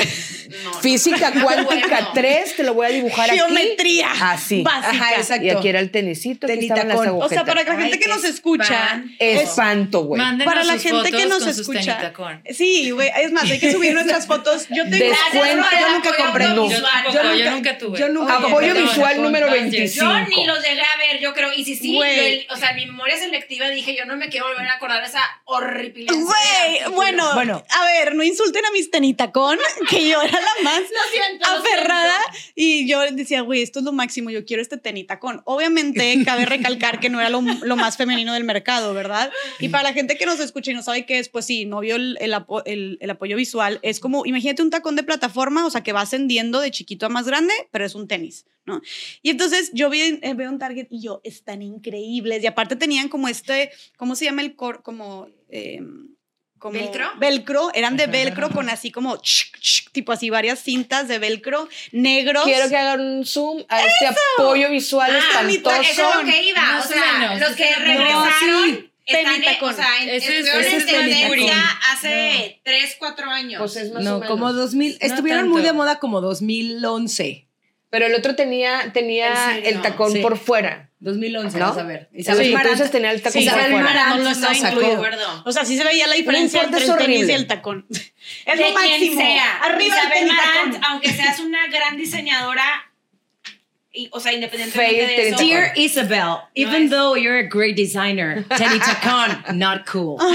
no. Física no cuántica acuerdo. 3, te lo voy a dibujar Geometría. aquí. Así. Básica. Ajá, exacto. Y aquí era el tenisito, aquí estaban las Tenitacón. O sea, agujetas. para la gente que nos escucha. espanto. Güey. Mándenos Para la gente que nos escucha. Sí, güey. Es más, hay que subir nuestras fotos. Yo tengo. Descuento. Yo nunca apoyo compré. No. Yo tampoco, Yo yo nunca- tuve. yo nunca Apoyo compré. visual número Con 25. Yo ni los llegué a ver, yo creo. Y si sí, el- o sea, en mi memoria selectiva dije, yo no me quiero volver a acordar de esa horripilencia. Güey, bueno, Bueno. a ver, no insulten a mis tenitacón, que yo era la más siento, aferrada y yo decía, güey, esto es lo máximo, yo quiero este tenitacón. Obviamente, cabe recalcar que no era lo, lo más femenino del mercado, ¿verdad? Y para la gente que nos escucha y no sabe qué es, pues sí, no vio el, el apo- el- el apoyo visual, es como, imagínate un tacón de plataforma, o sea, que va ascendiendo de chiquito a más grande, pero es un tenis, ¿no? Y entonces yo vi, eh, veo un Target y yo, están increíbles. Y aparte tenían como este, ¿cómo se llama el cor? Como... em, como ¿Velcro? Velcro, eran de velcro con así como chic, chic, tipo así varias cintas de velcro negros. Quiero que hagan un zoom a este apoyo visual Ah, espantoso. eso es lo que iba. Más o o sea, menos, los que regresaron No, sí, están en, o sea, en, es- estuvieron en es tenitacón. tendencia hace 3, 4 años. Pues es más o No, menos. como 2000, No estuvieron muy tanto. de moda como 2011. Pero el otro tenía, tenía el tacón Sí. por fuera. 2011, ¿No? vas a ver. Sí, entonces tenía el tacón Sí, por Isabel fuera. No lo No estaba sacó. incluido. O sea, sí se veía la diferencia entre el tenis y el tacón. Es de lo máximo. quien sea. Arriba el Isabel Marant, aunque seas una gran diseñadora, o sea, independientemente de eso. tenitacón. Dear Isabel, even es- though you're a great designer, Teddy not cool.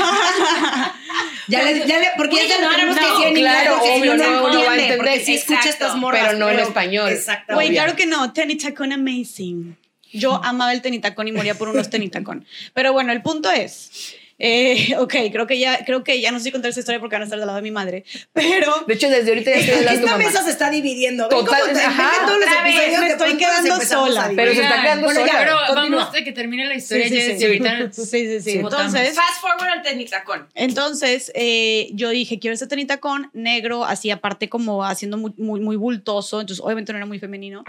Ya le, ya le, porque ya no, que decir en claro, inglés, porque si obvio, no, no, va a entender. sí escucha estas morras. Pero no en español. Exacto. Güey, claro que no. Tenitacón amazing. Yo amaba el tenitacón y moría por unos tenitacón. Pero bueno, el punto es. Eh, ok, creo que ya, creo que ya no sé si contar esta historia porque van a estar del lado de mi madre. Pero De hecho, desde ahorita ya estoy hablando Esta mamá. mesa se está dividiendo. Total, ajá. ven todos los episodios me de estoy quedando sola. a Pero se está quedando Bueno, ya, sola. Pero continúa. vamos a que termine la historia, Sí, sí, sí. ahorita sí, sí, sí. Entonces, Fast forward al tenitacón. Entonces, eh, yo dije, quiero este tenitacón negro, así aparte como haciendo muy, muy, muy bultoso, entonces obviamente no era muy femenino.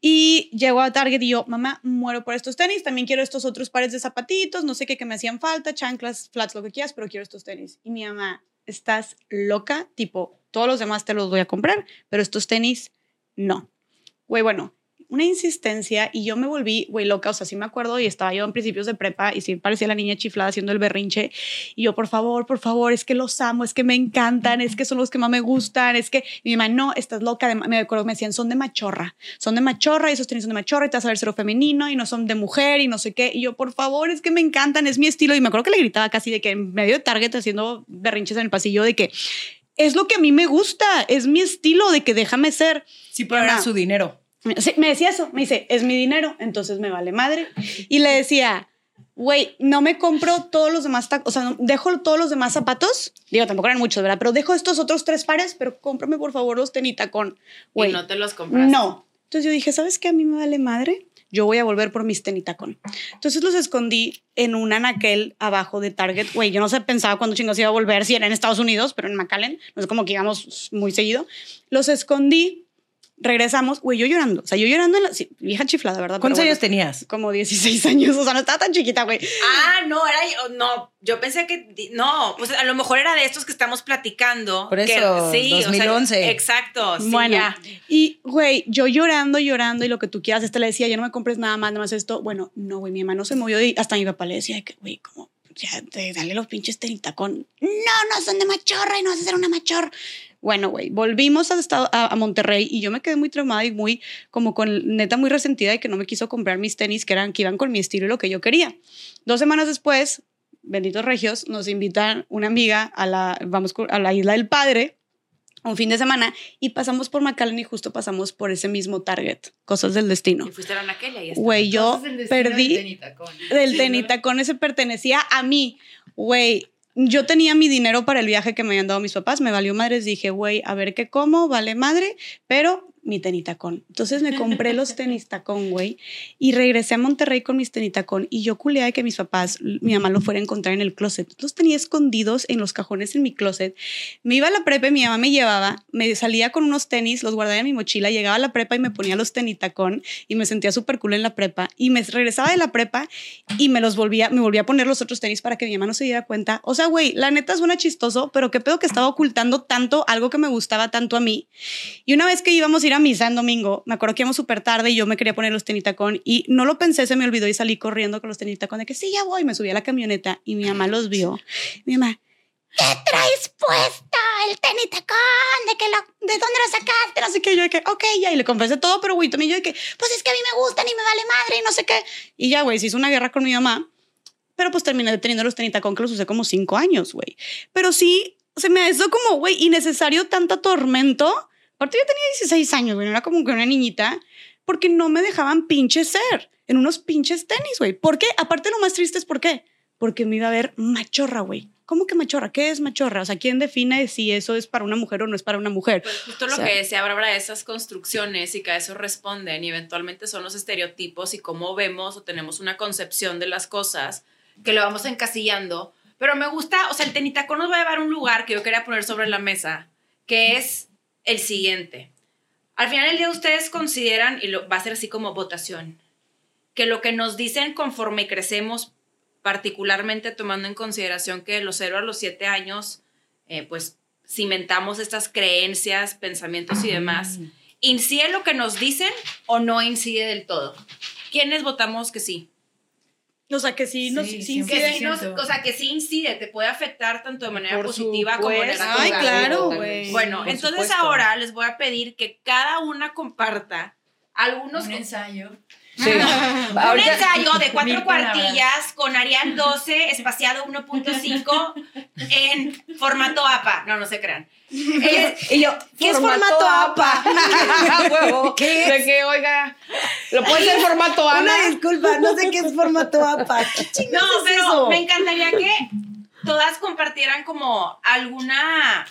Y llego a Target y yo, mamá, muero por estos tenis, también quiero estos otros pares de zapatitos, no sé qué que me hacían falta, chanclas, flats, lo que quieras, pero quiero estos tenis. Y mi mamá, estás loca, tipo, todos los demás te los voy a comprar, pero estos tenis, no. Güey, bueno, una insistencia y yo me volví, güey, loca. O sea, sí me acuerdo y estaba yo en principios de prepa y sí parecía la niña chiflada haciendo el berrinche. Y yo, por favor, por favor, es que los amo, es que me encantan, es que son los que más me gustan, es que y mi mamá, no, estás loca. Me acuerdo me decían, son de machorra, son de machorra y esos tenis son de machorra y te vas a ver cero femenino y no son de mujer y no sé qué. Y yo, por favor, es que me encantan, es mi estilo. Y me acuerdo que le gritaba casi de que en medio de Target haciendo berrinches en el pasillo de que es lo que a mí me gusta, es mi estilo de que déjame ser. Sí, pero era su dinero. Me decía eso, me dice, es mi dinero, entonces me vale madre. Y le decía, güey, no me compro todos los demás o sea, dejo todos los demás zapatos, digo, tampoco eran muchos, ¿verdad? Pero dejo estos otros tres pares, pero cómprame por favor los tenitacón. Güey, no te los compras. No. Entonces yo dije, ¿sabes qué? A mí me vale madre yo voy a volver por mis tenitacón. Entonces los escondí en un anaquel abajo de Target. Güey, yo no sé, pensaba cuándo chingos iba a volver, si era en Estados Unidos, pero en McAllen, no es como que íbamos muy seguido. Los escondí regresamos, güey, yo llorando. O sea, yo llorando en la vieja chiflada, ¿verdad? ¿Cuántos años tenías? Como 16 años. O sea, no estaba tan chiquita, güey. Ah, no, era no, yo pensé que no, pues a lo mejor era de estos que estamos platicando. Por eso, sí, 2011. exacto, sí, bueno, Y, güey, yo llorando, llorando y lo que tú quieras. Este le decía, ya no me compres nada más, nada más esto. Bueno, no, güey, mi mamá no se movió y hasta mi papá le decía que, güey, como, ya, dale los pinches tenitacón. No, no son de machorra y no vas a ser una machorra. Bueno, güey, volvimos a, a, Monterrey y yo me quedé muy traumada y muy, como con neta, muy resentida de que no me quiso comprar mis tenis que, eran, que iban con mi estilo y lo que yo quería. Dos semanas después, benditos regios, nos invitan una amiga a la, vamos a la isla del padre un fin de semana y pasamos por McAllen y justo pasamos por ese mismo Target, cosas del destino. Y fuiste a la y Güey, yo perdí del tenitacón. Del tenitacón, ese pertenecía a mí. Güey, yo tenía mi dinero para el viaje que me habían dado mis papás, me valió madres, dije, güey, a ver qué como, vale madre, pero mi tenitacón. Entonces me compré los tenis tacón, güey, y regresé a Monterrey con mis tenitacón y yo culé de que mis papás, mi mamá lo fuera a encontrar en el closet. Los tenía escondidos en los cajones en mi closet. Me iba a la prepa, mi mamá me llevaba, me salía con unos tenis, los guardaba en mi mochila, llegaba a la prepa y me ponía los tenitacón y me sentía súper cool en la prepa y me regresaba de la prepa y me los volvía, me volvía a poner los otros tenis para que mi mamá no se diera cuenta. O sea, güey, la neta suena chistoso, pero qué pedo que estaba ocultando tanto algo que me gustaba tanto a mí. Y una vez que íbamos a ir a misa en domingo, me acuerdo que íbamos súper tarde y yo me quería poner los tenitacón y no lo pensé, se me olvidó y salí corriendo con los tenitacón de que sí, ya voy. Me subí a la camioneta y mi mamá los vio. Mi mamá, ¿qué traes puesta el tenitacón? ¿De, que ¿De dónde lo sacaste? No sé qué. Yo de que, ok, ya. Y le confesé todo, pero güey, también yo de que, pues es que a mí me gustan y me vale madre y no sé qué. Y ya, güey, se hizo una guerra con mi mamá. Pero pues terminé teniendo los tenitacón que los usé como cinco años, güey. Pero sí, se me hizo como, güey, innecesario tanto tormento Aparte yo tenía 16 años, güey, era como que una niñita, porque no me dejaban pinche ser en unos pinches tenis, güey. ¿Por qué? Aparte lo más triste es por qué. Porque me iba a ver machorra, güey. ¿Cómo que machorra? ¿Qué es machorra? O sea, ¿quién define si eso es para una mujer o no es para una mujer? Pues justo lo que decía Bárbara, esas construcciones y que a eso responden y eventualmente son los estereotipos y cómo vemos o tenemos una concepción de las cosas que lo vamos encasillando. Pero me gusta, o sea, el tenitaco nos va a llevar a un lugar que yo quería poner sobre la mesa, que es el siguiente. Al final del día ustedes consideran, y lo, va a ser así como votación, que lo que nos dicen conforme crecemos, particularmente tomando en consideración que de los 0 a los 7 años, eh, pues cimentamos estas creencias, pensamientos y demás, ¿incide lo que nos dicen o no incide del todo? ¿Quiénes votamos que sí? O sea, que sí, nos, incide. o sea, que sí incide, te puede afectar tanto de manera positiva como negativa. Ay, claro, güey. Bueno, entonces ahora les voy a pedir que cada una comparta algunos... Un ensayo. Sí. un ensayo de cuatro cuartillas con Arial 12 espaciado 1.5 en formato APA. No, no se crean. y yo, ¿qué es formato APA? ¿Qué es? De que, oiga, ¿lo puede ser formato APA? Una disculpa, no sé qué es formato APA. no, pero me encantaría que todas compartieran como alguna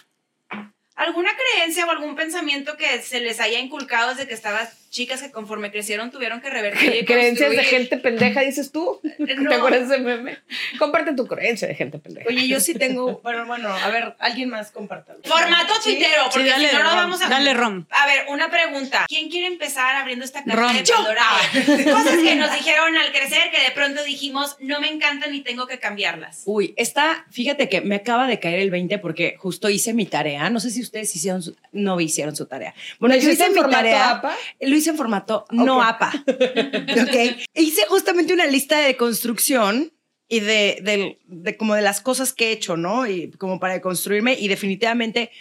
alguna creencia o algún pensamiento que se les haya inculcado desde que estabas chicas que conforme crecieron tuvieron que revertir. Creencias de gente pendeja, dices tú. ¿Te acuerdas de meme? Comparte tu creencia de gente pendeja. Oye, yo sí tengo. Bueno, bueno, a ver, alguien más comparta. Formato tuitero, porque si no, lo vamos a. Dale, Rom. A ver, una pregunta. ¿Quién quiere empezar abriendo esta caja de Pandora? Cosas que nos dijeron al crecer que de pronto dijimos, no me encantan y tengo que cambiarlas. Uy, esta, fíjate que me acaba de caer el 20 porque justo hice mi tarea. No sé si ustedes hicieron no hicieron su tarea. Bueno, yo hice mi tarea. Lo hice hice en formato no APA. ok. Hice justamente una lista de construcción y de, de, de, como de las cosas que he hecho, ¿no? Y como para construirme y definitivamente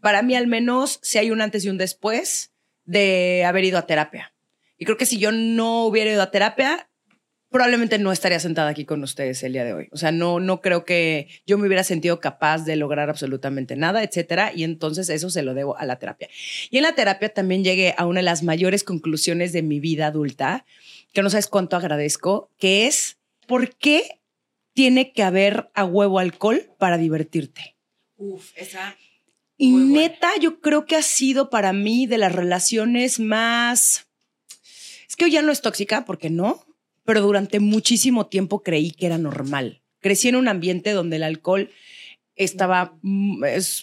para mí al menos si hay un antes y un después de haber ido a terapia. Y creo que si yo no hubiera ido a terapia, probablemente no estaría sentada aquí con ustedes el día de hoy. O sea, no, no creo que yo me hubiera sentido capaz de lograr absolutamente nada, etcétera. Y entonces eso se lo debo a la terapia. Y en la terapia también llegué a una de las mayores conclusiones de mi vida adulta, que no sabes cuánto agradezco, que es ¿por qué tiene que haber a huevo alcohol para divertirte? Uf, esa. Y neta, yo creo que ha sido para mí de las relaciones más. Es que hoy ya no es tóxica, porque no, pero durante muchísimo tiempo creí que era normal. Crecí en un ambiente donde el alcohol estaba mm, es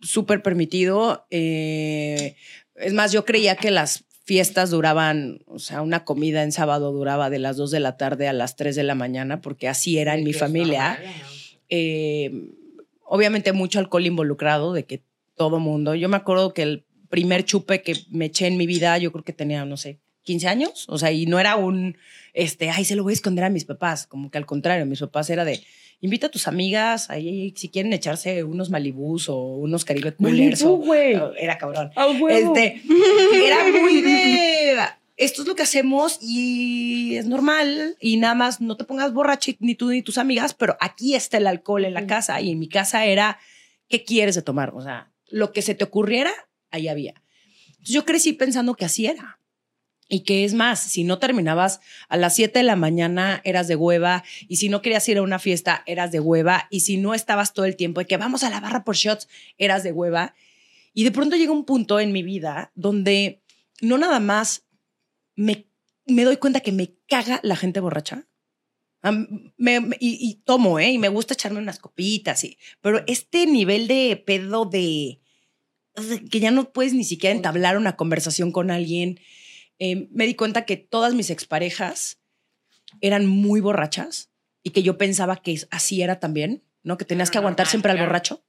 súper permitido. Eh, es más, yo creía que las fiestas duraban, o sea, una comida en sábado duraba de las 2 de la tarde a las 3 de la mañana, porque así era en mi familia. Eh, obviamente mucho alcohol involucrado, de que todo mundo. Yo me acuerdo que el primer chupe que me eché en mi vida, yo creo que tenía, no sé, 15 años, o sea, y no era un, este, ay, se lo voy a esconder a mis papás, como que al contrario, mis papás era de, invita a tus amigas, ahí si quieren echarse unos Malibús o unos Caribe Coolers. Era cabrón. este, era muy de, esto es lo que hacemos y es normal y nada más no te pongas borracho ni tú ni tus amigas, pero aquí está el alcohol en la casa y en mi casa era, ¿qué quieres de tomar? O sea, lo que se te ocurriera, ahí había. Entonces yo crecí pensando que así era. Y que es más, si no terminabas a las 7 de la mañana, eras de hueva. Y si no querías ir a una fiesta, eras de hueva. Y si no estabas todo el tiempo de que vamos a la barra por shots, eras de hueva. Y de pronto llega un punto en mi vida donde no nada más me, doy cuenta que me caga la gente borracha. y, tomo, ¿eh? Y me gusta echarme unas copitas, y, pero este nivel de pedo de que ya no puedes ni siquiera entablar una conversación con alguien. Eh, me di cuenta que todas mis exparejas eran muy borrachas y que yo pensaba que así era también, ¿no? Que tenías que aguantar siempre al borracho.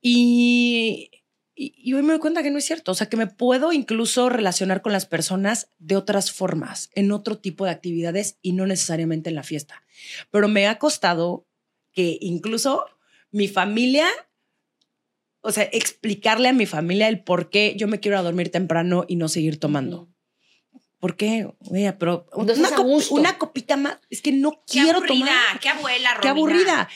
Y y, hoy me doy cuenta que no es cierto. O sea, que me puedo incluso relacionar con las personas de otras formas, en otro tipo de actividades y no necesariamente en la fiesta. Pero me ha costado que incluso mi familia, o sea, explicarle a mi familia el por qué yo me quiero a dormir temprano y no seguir tomando. ¿Por qué? pero una, copita más. Es que no quiero tomar. Qué abuela, Romina. Qué aburrida.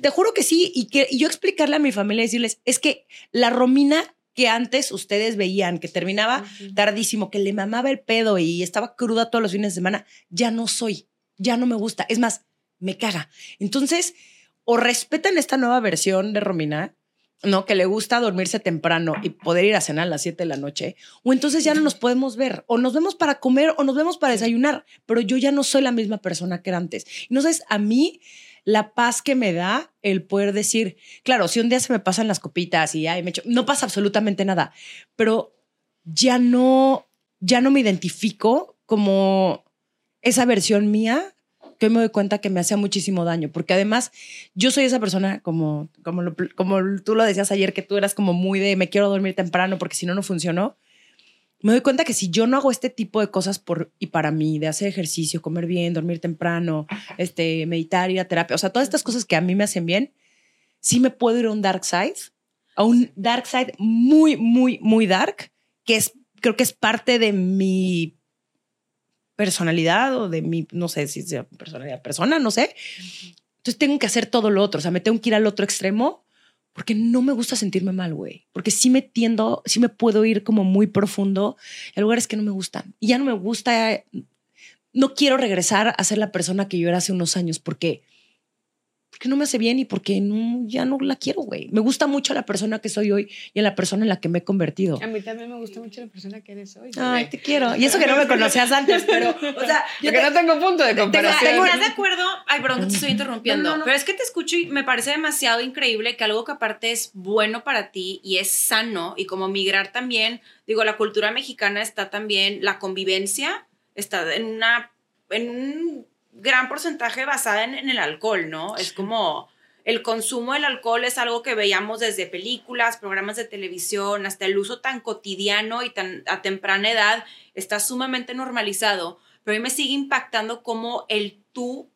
te juro que sí. Y, que, yo explicarle a mi familia y decirles, es que la Romina que antes ustedes veían, que terminaba tardísimo, que le mamaba el pedo y estaba cruda todos los fines de semana, ya no soy. Ya no me gusta. Es más, me caga. Entonces, o respetan esta nueva versión de Romina ¿no? Que le gusta dormirse temprano y poder ir a cenar a las 7 de la noche, o entonces ya no nos podemos ver, o nos vemos para comer o nos vemos para desayunar, pero yo ya no soy la misma persona que era antes. No a mí la paz que me da el poder decir, claro, si un día se me pasan las copitas y ya me echo, no pasa absolutamente nada, pero ya no, ya no me identifico como esa versión mía que me doy cuenta que me hacía muchísimo daño, porque además yo soy esa persona, como, como, como tú lo decías ayer, que tú eras como muy de me quiero dormir temprano porque si no, no funcionó. Me doy cuenta que si yo no hago este tipo de cosas por y para mí, de hacer ejercicio, comer bien, dormir temprano, este, meditar, ir a terapia, o sea, todas estas cosas que a mí me hacen bien, sí me puedo ir a un dark side, a un dark side muy, muy, muy dark, que es, creo que es parte de mi personalidad o de mi, no sé si sea personalidad, persona, no sé. Entonces tengo que hacer todo lo otro, o sea, me tengo que ir al otro extremo porque no me gusta sentirme mal, güey. Porque sí me tiendo, sí me puedo ir como muy profundo en lugares que no me gustan. Y ya no me gusta, no quiero regresar a ser la persona que yo era hace unos años porque porque no me hace bien y porque no, ya no la quiero, güey. Me gusta mucho la persona que soy hoy y la persona en la que me he convertido. A mí también me gusta mucho la persona que eres hoy. Ay, te quiero. Y eso que no me conocías antes, pero, o sea, yo que no tengo punto de comparación. ¿Estás de acuerdo? Ay, perdón, te estoy interrumpiendo. pero es que te escucho y me parece demasiado increíble que algo que aparte es bueno para ti y es sano y como migrar también, digo, la cultura mexicana está también, la convivencia está en una, en un gran porcentaje basada en, el alcohol, ¿no? Es como el consumo del alcohol es algo que veíamos desde películas, programas de televisión, hasta el uso tan cotidiano y tan a temprana edad está sumamente normalizado. Pero a mí me sigue impactando cómo el tú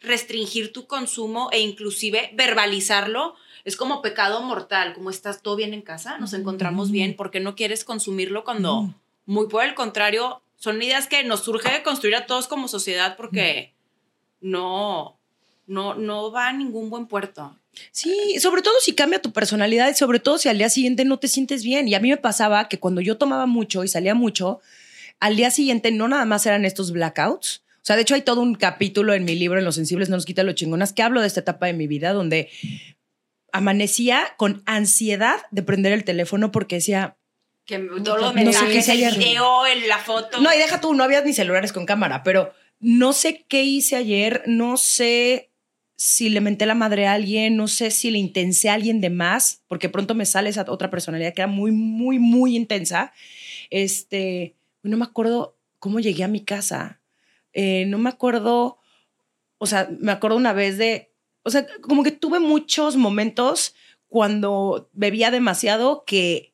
restringir tu consumo e inclusive verbalizarlo es como pecado mortal, como estás todo bien en casa, nos encontramos bien, porque no quieres consumirlo cuando muy por el contrario son ideas que nos surge construir a todos como sociedad porque no no, no va a ningún buen puerto. Sí, sobre todo si cambia tu personalidad y sobre todo si al día siguiente no te sientes bien. Y a mí me pasaba que cuando yo tomaba mucho y salía mucho, al día siguiente no nada más eran estos blackouts. O sea, de hecho hay todo un capítulo en mi libro, en Los Sensibles no nos quita lo chingonas, que hablo de esta etapa de mi vida donde amanecía con ansiedad de prender el teléfono porque decía, que todos los mensajes, el video, la foto. No, y deja tú, no había ni celulares con cámara, pero no sé qué hice ayer, no sé si le menté la madre a alguien, no sé si le intensé a alguien de más, porque pronto me sale esa otra personalidad que era muy, muy, muy intensa. Este, no me acuerdo cómo llegué a mi casa. Eh, no me acuerdo, o sea, me acuerdo una vez de, o sea, como que tuve muchos momentos cuando bebía demasiado que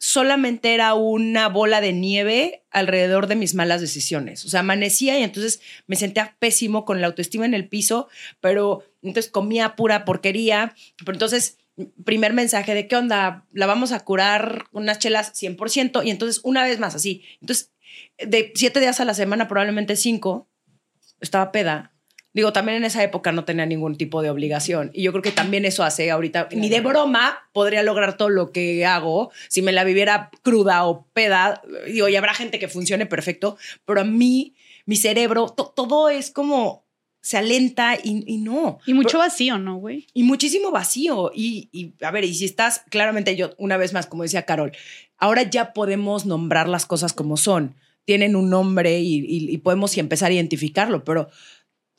solamente era una bola de nieve alrededor de mis malas decisiones. O sea, amanecía y entonces me sentía pésimo con la autoestima en el piso, pero entonces comía pura porquería. Pero entonces, primer mensaje de qué onda, la vamos a curar unas chelas 100%. Y entonces, una vez más, así. Entonces, de siete días a la semana, probablemente cinco, estaba peda Digo, también en esa época no tenía ningún tipo de obligación. Y yo creo que también eso hace ahorita, ni de broma podría lograr todo lo que hago si me la viviera cruda o peda. Digo, y habrá gente que funcione perfecto, pero a mí, mi cerebro, todo es como se alenta y, no. Y mucho vacío, ¿no, güey? Y muchísimo vacío. Y, y, a ver, y si estás, claramente yo, una vez más, como decía Carol, ahora ya podemos nombrar las cosas como son. Tienen un nombre y, y podemos empezar a identificarlo, pero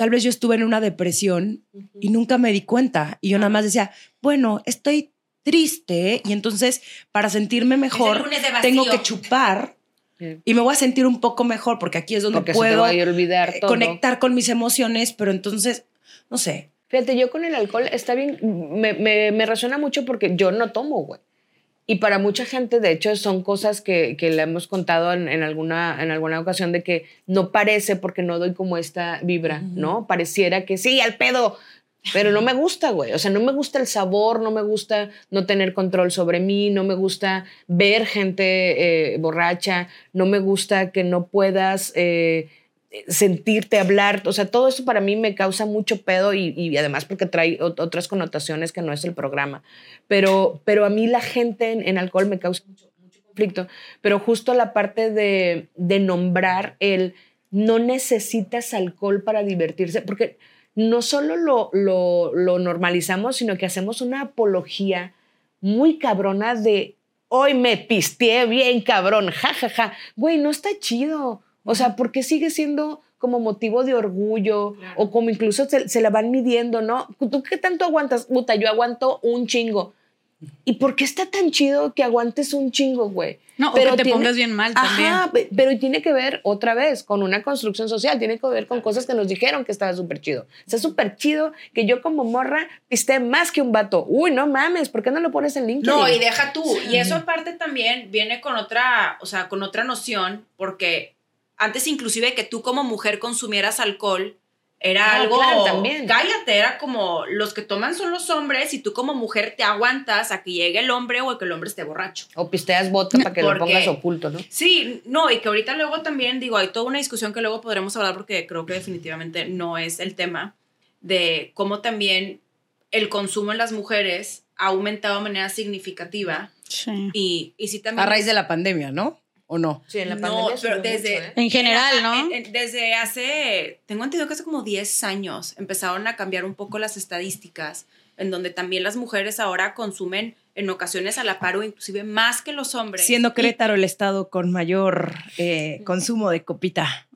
tal vez yo estuve en una depresión y nunca me di cuenta. Y yo nada más decía, bueno, estoy triste y entonces para sentirme mejor tengo que chupar y me voy a sentir un poco mejor porque aquí es donde puedo olvidar conectar con mis emociones, pero entonces, no sé. Fíjate, yo con el alcohol está bien, me, me, me resuena mucho porque yo no tomo, güey. Y para mucha gente, de hecho, son cosas que, que le hemos contado en, en, alguna, en alguna ocasión de que no parece porque no doy como esta vibra, ¿no? Pareciera que sí, al pedo, pero no me gusta, güey. O sea, no me gusta el sabor, no me gusta no tener control sobre mí, no me gusta ver gente eh, borracha, no me gusta que no puedas... Eh, sentirte hablar, o sea, todo eso para mí me causa mucho pedo y, además porque trae otras connotaciones que no es el programa. Pero, pero a mí la gente en, alcohol me causa mucho, conflicto. Pero justo la parte de, de nombrar el no necesitas alcohol para divertirse, porque no solo lo, lo, lo normalizamos, sino que hacemos una apología muy cabrona de hoy me pisteé bien cabrón, jajaja. Ja, ja. Güey, no está chido. O sea, porque sigue siendo como motivo de orgullo o como incluso se, la van midiendo, ¿no? ¿Tú qué tanto aguantas? Puta, yo aguanto un chingo. ¿Y por qué está tan chido que aguantes un chingo, güey? No, pero o que te pongas bien mal también. Ajá, pero tiene que ver otra vez con una construcción social, tiene que ver con cosas que nos dijeron que estaba súper chido. Está súper chido que yo como morra esté más que un vato. Uy, no mames, ¿por qué no lo pones en LinkedIn? No, y deja tú. Y eso aparte también viene con otra, o sea, con otra noción, porque antes inclusive que tú como mujer consumieras alcohol, era algo, también. cállate, era como los que toman son los hombres y tú como mujer te aguantas a que llegue el hombre o a que el hombre esté borracho. O pisteas vodka para que lo pongas oculto, ¿no? Sí, no, y que ahorita luego también, digo, hay toda una discusión que luego podremos hablar porque creo que definitivamente no es el tema de cómo también el consumo en las mujeres ha aumentado de manera significativa. Sí. Y, y sí también... A raíz de la pandemia, ¿no? ¿O no? Sí, en la pandemia. No, pero desde. ¿eh? En general, ¿no? desde hace. Tengo entendido que hace como 10 años empezaron a cambiar un poco las estadísticas, en donde también las mujeres ahora consumen en ocasiones a la par o inclusive más que los hombres. Siendo Querétaro el estado con mayor eh, consumo de copita.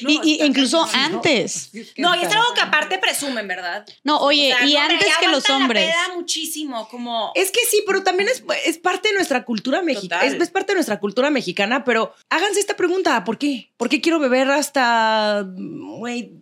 y, y incluso antes. No, y es algo que aparte presumen, ¿verdad? No, oye, O sea, y no, antes que los la hombres. peda muchísimo, como... Es que sí, pero también es, es parte de nuestra cultura mexicana. Es, parte de nuestra cultura mexicana, pero háganse esta pregunta: ¿por qué? ¿Por qué quiero beber hasta. güey,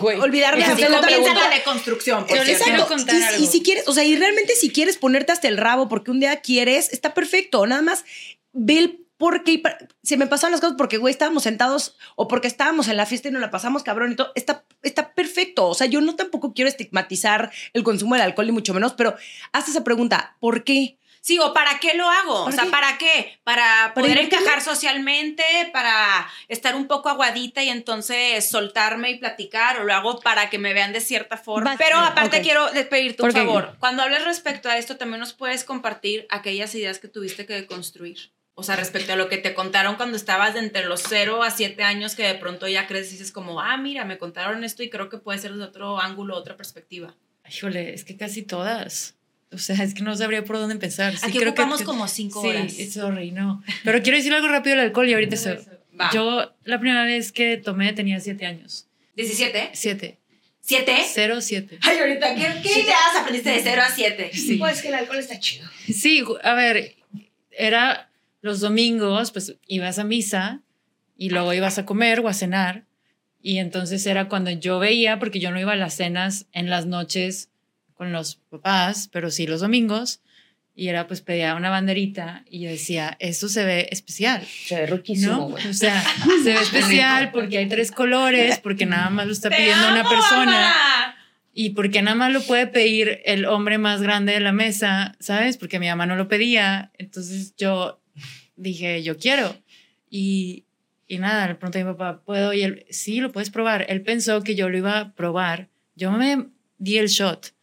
olvidarme de hacer la la deconstrucción. por Yo les cierto. quiero Exacto. contar Y, algo. y si quieres, o sea, y realmente si quieres ponerte hasta el rabo porque un día quieres, está perfecto. Nada más ve el por qué. Se me pasaron las cosas porque, güey, estábamos sentados o porque estábamos en la fiesta y nos la pasamos cabrón y todo. Está, está perfecto. O sea, yo no tampoco quiero estigmatizar el consumo del alcohol, ni mucho menos, pero haz esa pregunta: ¿por qué? Sí, o ¿para qué lo hago? O ¿Para sea, qué? ¿para qué? Para ¿Para poder encajar socialmente, para estar un poco aguadita y entonces soltarme y platicar, o lo hago para que me vean de cierta forma. Pero aparte quiero pedirte un favor. Cuando hables respecto a esto, también nos puedes compartir aquellas ideas que tuviste que deconstruir. O sea, respecto a lo que te contaron cuando estabas de entre los 0 a 7 años, que de pronto ya crees y dices como, ah, mira, me contaron esto y creo que puede ser de otro ángulo, otra perspectiva. Híjole, es que casi todas. O sea, es que no sabría por dónde empezar. Sí, Aquí creo que- ocupamos que- como 5 sí, horas. sorry, no. Pero quiero decir algo rápido del alcohol y ahorita se... Va. Yo la primera vez que tomé tenía siete años. 17. Siete. ¿7? Cero, siete. Ay, ahorita, ¿qué, qué ideas aprendiste de 0 a 7? Sí. Pues que el alcohol está chido. Sí, a ver, era los domingos, pues ibas a misa y luego ibas a comer o a cenar. Y entonces era cuando yo veía, porque yo no iba a las cenas en las noches con los papás, pero sí los domingos. Y era pues pedía una banderita y yo decía, esto se ve especial. Se ve riquísimo, ¿No? güey. O sea, se ve especial porque hay tres colores, porque nada más lo está pidiendo una persona y porque nada más lo puede pedir el hombre más grande de la mesa, ¿sabes? Porque mi mamá no lo pedía. Entonces yo dije, yo quiero. Y, y nada, le pregunté a mi papá, ¿puedo? Y él, sí, lo puedes probar. Él pensó que yo lo iba a probar. Yo me di el shot.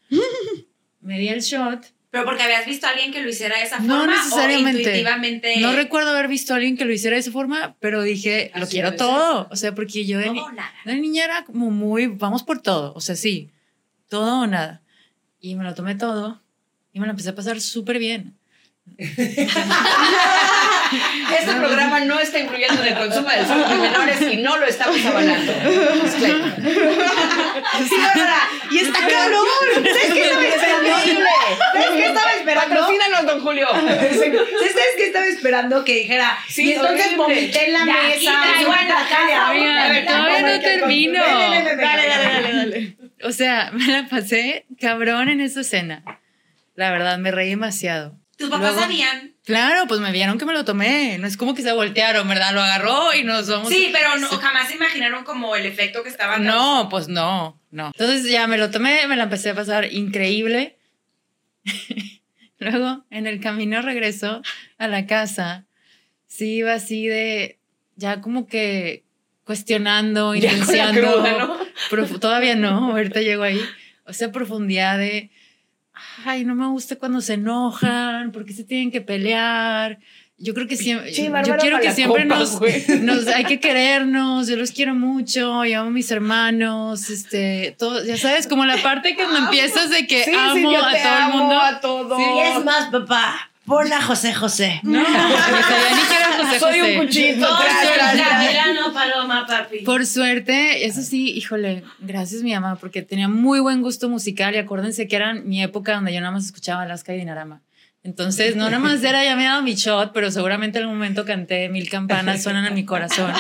Me di el shot. Pero porque habías visto a alguien que lo hiciera de esa No forma necesariamente. o intuitivamente. No recuerdo haber visto a alguien que lo hiciera de esa forma, pero dije, lo quiero ser. todo. O sea, porque yo de, ni- de niña era como muy, vamos por todo. O sea, sí, todo o nada. Y me lo tomé todo y me lo empecé a pasar súper bien. Este programa no está incluyendo el consumo de menores y no lo estamos avalando. Disclaimer. Sí, Bárbara, y está cabrón. ¿Sabes qué estaba esperando? ¿Sabes qué estaba esperando? Patrocínanos, don Julio. ¿Sabes qué estaba esperando? Que dijera, Sí, y entonces horrible. vomité en la mesa. aquí traigo en la casa. Oigan, A ver, todavía ¿cómo no termino. Dale, dale, dale. O sea, me la pasé cabrón en esa cena. La verdad, me reí demasiado. Tus papás Luego- sabían. Claro, pues me vieron que me lo tomé. No es como que se voltearon, ¿verdad? Lo agarró y nos vamos. Sí, pero no, jamás se imaginaron como el efecto que estaban No, pues no, no. Entonces ya me lo tomé, me la empecé a pasar increíble. Luego, en el camino regreso a la casa, sí iba así de, ya como que cuestionando, Ya cruda, ¿no? todavía no, ahorita llego ahí. O sea, profundidad de, ay, no me gusta cuando se enojan, porque se tienen que pelear. Yo creo que siempre, Pinche yo quiero que siempre Malacopa, nos, nos, hay que querernos, yo los quiero mucho, yo amo a mis hermanos, este, todo, ya sabes, como la parte que empiezas de que Sí, sí, amo yo a todo el amo mundo. a todos. Y es más, papá, pon a José José. No, o sea, ya ni quiero a José Soy José. un cuchito. Por suerte, paloma, papi. Por suerte, eso sí, híjole, gracias mi mamá, porque tenía muy buen gusto musical y acuérdense que era mi época donde yo nada más escuchaba Alaska y Dinarama. Entonces, no nada más era, ya me he dado mi shot, pero seguramente en algún momento canté Mil campanas suenan en mi corazón.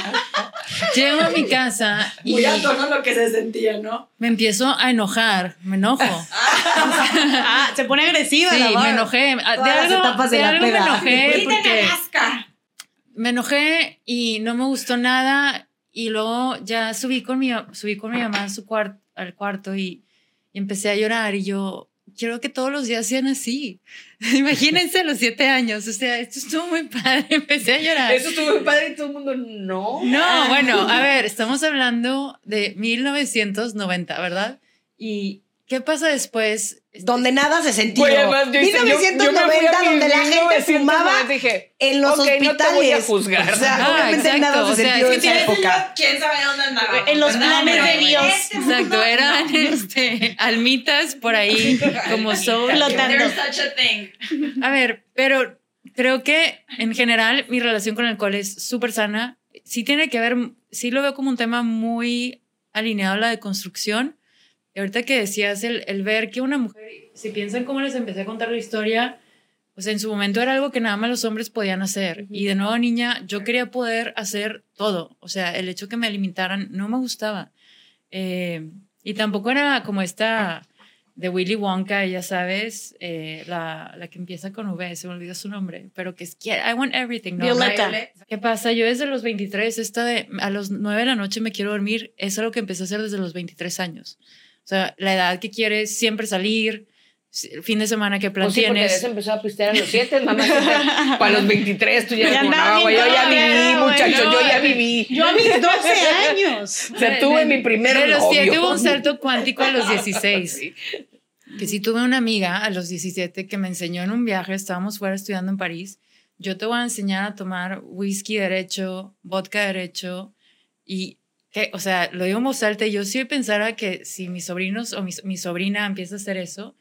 Llego a mi casa y ¿no? Lo que se sentía, ¿no? me empiezo a enojar, me enojo. Ah, se pone agresiva Sí, la me enojé. De las etapas de de la algo me peda. enojé Griten porque Alaska. me enojé y no me gustó nada y luego ya subí con mi, subí con mi mamá a su cuarto, al cuarto y, y empecé a llorar y yo quiero que todos los días sean así. Imagínense a los siete años, o sea, esto estuvo muy padre, empecé a llorar. Eso estuvo muy padre y todo el mundo no. No, bueno, a ver, estamos hablando de 1990, ¿verdad? Y, ¿qué pasa después? Donde nada se sentió. Güey, además, yo hice- yo- yo me fui a 1990, mi donde la gente 1990, fumaba dije, en los ok, no te hospitales. voy a juzgar. O sea, Ah, obviamente exacto, nada se o sea, en esa época. ¿Quién sabe dónde andaba? En los ¿verdad? planes Pero de Dios. este mundo- Exacto, eran este, almitas por ahí como soul. Flotando. There's such a thing. A ver, pero creo que en general mi relación con el alcohol es súper sana. Sí tiene que ver, sí lo veo como un tema muy alineado a la deconstrucción. Ahorita que decías el, el ver que una mujer, si piensan cómo les empecé a contar la historia, pues en su momento era algo que nada más los hombres podían hacer. Y de nuevo, niña, yo quería poder hacer todo. O sea, el hecho que me limitaran no me gustaba. Eh, y tampoco era como esta de Willy Wonka, ya sabes, eh, la, la que empieza con V, se me olvidó su nombre, pero que es que I want everything. ¿no? Violeta. ¿Qué pasa? Yo desde los 23, esta de a los 9 de la noche me quiero dormir, es algo que empecé a hacer desde los 23 años. O sea, la edad que quieres siempre salir, el fin de semana que plan Pues sí, porque tienes. eso empezó a pistear a los 7, mamá. Para los 23, tú ya Ya como, no, güey, yo ya viví, güey, muchacho, no, yo ya viví. Yo a mis 12 años. O sea, tuve mi primer De los novio. 7 hubo un salto cuántico a los 16. Que sí tuve una amiga a los 17 que me enseñó en un viaje, estábamos fuera estudiando en París, yo te voy a enseñar a tomar whisky derecho, vodka derecho y que, o sea, lo digo y yo sí pensara que si mis sobrinos o mi, mi sobrina empieza a hacer eso,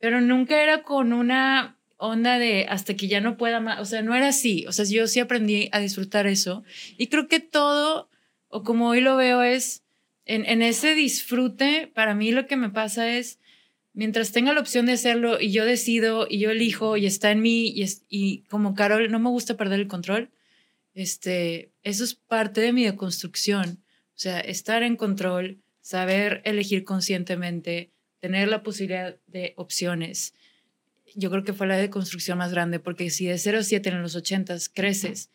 pero nunca era con una onda de hasta que ya no pueda más, o sea, no era así, o sea, yo sí aprendí a disfrutar eso y creo que todo, o como hoy lo veo, es en, en ese disfrute, para mí lo que me pasa es, mientras tenga la opción de hacerlo y yo decido y yo elijo y está en mí y, es- y como Carol no me gusta perder el control, este, eso es parte de mi deconstrucción. O sea, estar en control, saber elegir conscientemente, tener la posibilidad de opciones. Yo creo que fue la deconstrucción más grande, porque si de 0 a 7 en los 80 creces,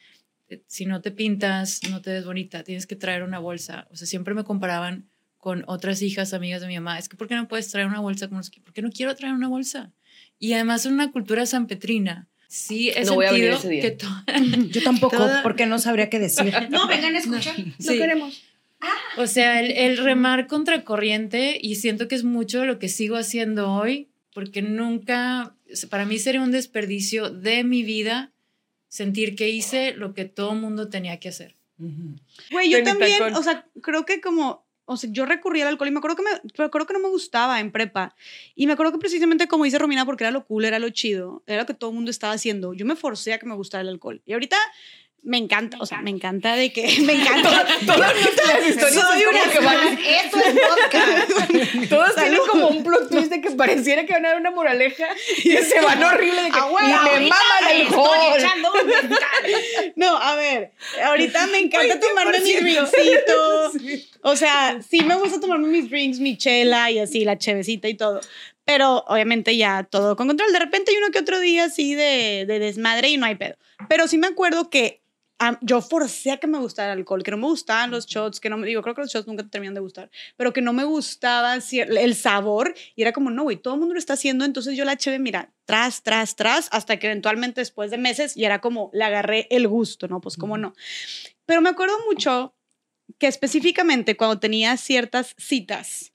eh, si no te pintas, no te ves bonita, tienes que traer una bolsa. O sea, siempre me comparaban con otras hijas, amigas de mi mamá. Es que, ¿por qué no puedes traer una bolsa? Como los ¿Por qué no quiero traer una bolsa? Y además en una cultura sanpetrina. Sí, he No voy a sentido ese día. que to- Yo tampoco, Toda- porque no sabría qué decir. No, vengan a escuchar. Sí. queremos. O sea, el, el remar contra corriente y siento que es mucho lo que sigo haciendo hoy, porque nunca, para mí sería un desperdicio de mi vida sentir que hice lo que todo mundo tenía que hacer. Güey, yo también, o sea, creo que como, o sea, yo recurrí al alcohol y me acuerdo que me, pero acuerdo que no me gustaba en prepa. Y me acuerdo que precisamente como dice Romina, porque era lo cool, era lo chido, era lo que todo el mundo estaba haciendo. Yo me forcé a que me gustara el alcohol. Y ahorita me encanta, o sea, me encanta de que, me encanta. Todas las historias Soy como que van, Esto es podcast. todas tienen como un plot twist de que pareciera que van a dar una moraleja y se van horrible de que y me ahorita mama el mezcal. No, a ver, ahorita me encanta tomarme mis 100%. drinkcitos. O sea, sí me gusta tomarme mis drinks, mi chela y así, la chevecita y todo. Pero obviamente ya todo con control. De repente hay uno que otro día así de, de desmadre y no hay pedo. Pero sí me acuerdo que yo forcé a que me gustara el alcohol, que no me gustaban los shots, que no me digo, creo que los shots nunca te terminan de gustar, pero que no me gustaba el sabor y era como, no, güey, todo el mundo lo está haciendo, entonces yo la cheve, mira, tras, tras, tras, hasta que eventualmente después de meses ya era como, le agarré el gusto, ¿no? Pues cómo no. Pero me acuerdo mucho que específicamente cuando tenía ciertas citas,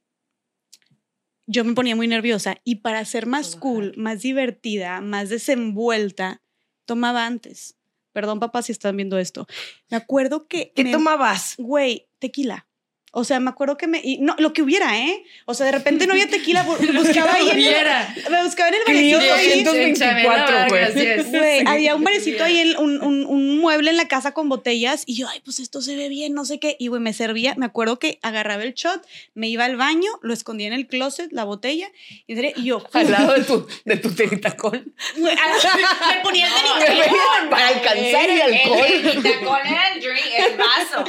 yo me ponía muy nerviosa y para ser más cool, más divertida, más desenvuelta, tomaba antes. Perdón, papá, si están viendo esto. Me acuerdo que... ¿Qué me- tomabas? Güey, tequila. O sea, me acuerdo que me... y no, lo que hubiera, ¿eh? O sea, de repente no había tequila, bu- buscaba ahí en el, Hubiera. me buscaba en el barecito. 224, güey. Así es. Güey, había un barecito ahí, en, un, un, un mueble en la casa con botellas y yo, ay, pues esto se ve bien, no sé qué. Y güey, me servía, me acuerdo que agarraba el shot, me iba al baño, lo escondía en el closet, la botella, y, entré, y yo, Al lado de tu, de tu teritacón. güey, a- Me ponía el Para alcanzar el alcohol. El tacón era el drink, el vaso.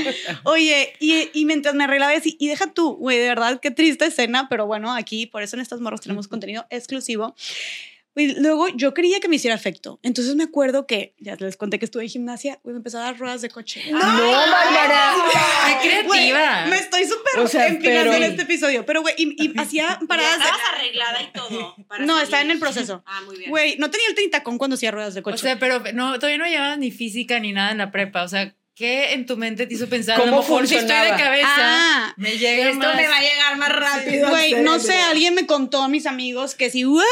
Oye, y, y mientras me arreglaba así, y deja tú, güey, de verdad, qué triste escena, pero bueno, aquí, por eso en estas morros tenemos contenido exclusivo. Y luego yo quería que me hiciera efecto. Entonces me acuerdo que, ya les conté que estuve en gimnasia, güey, me empezó a dar ruedas de coche. No, Bárbara. ¡Qué creativa! me estoy súper O sea, empinando pero- en este episodio. Pero, güey, y, y hacía paradas. de- Estabas arreglada y todo. para No, salir. estaba en el proceso. Ah, muy bien. Güey, no tenía el tintacón cuando hacía ruedas de O coche. sea, pero no, todavía no llevabas ni física ni nada en la prepa. O sea, ¿qué en tu mente te hizo pensar? ¿Cómo si estoy de cabeza, Ah. me llega Esto más. me va a llegar más rápido. Güey, no sé, alguien me contó a mis amigos que si, wow,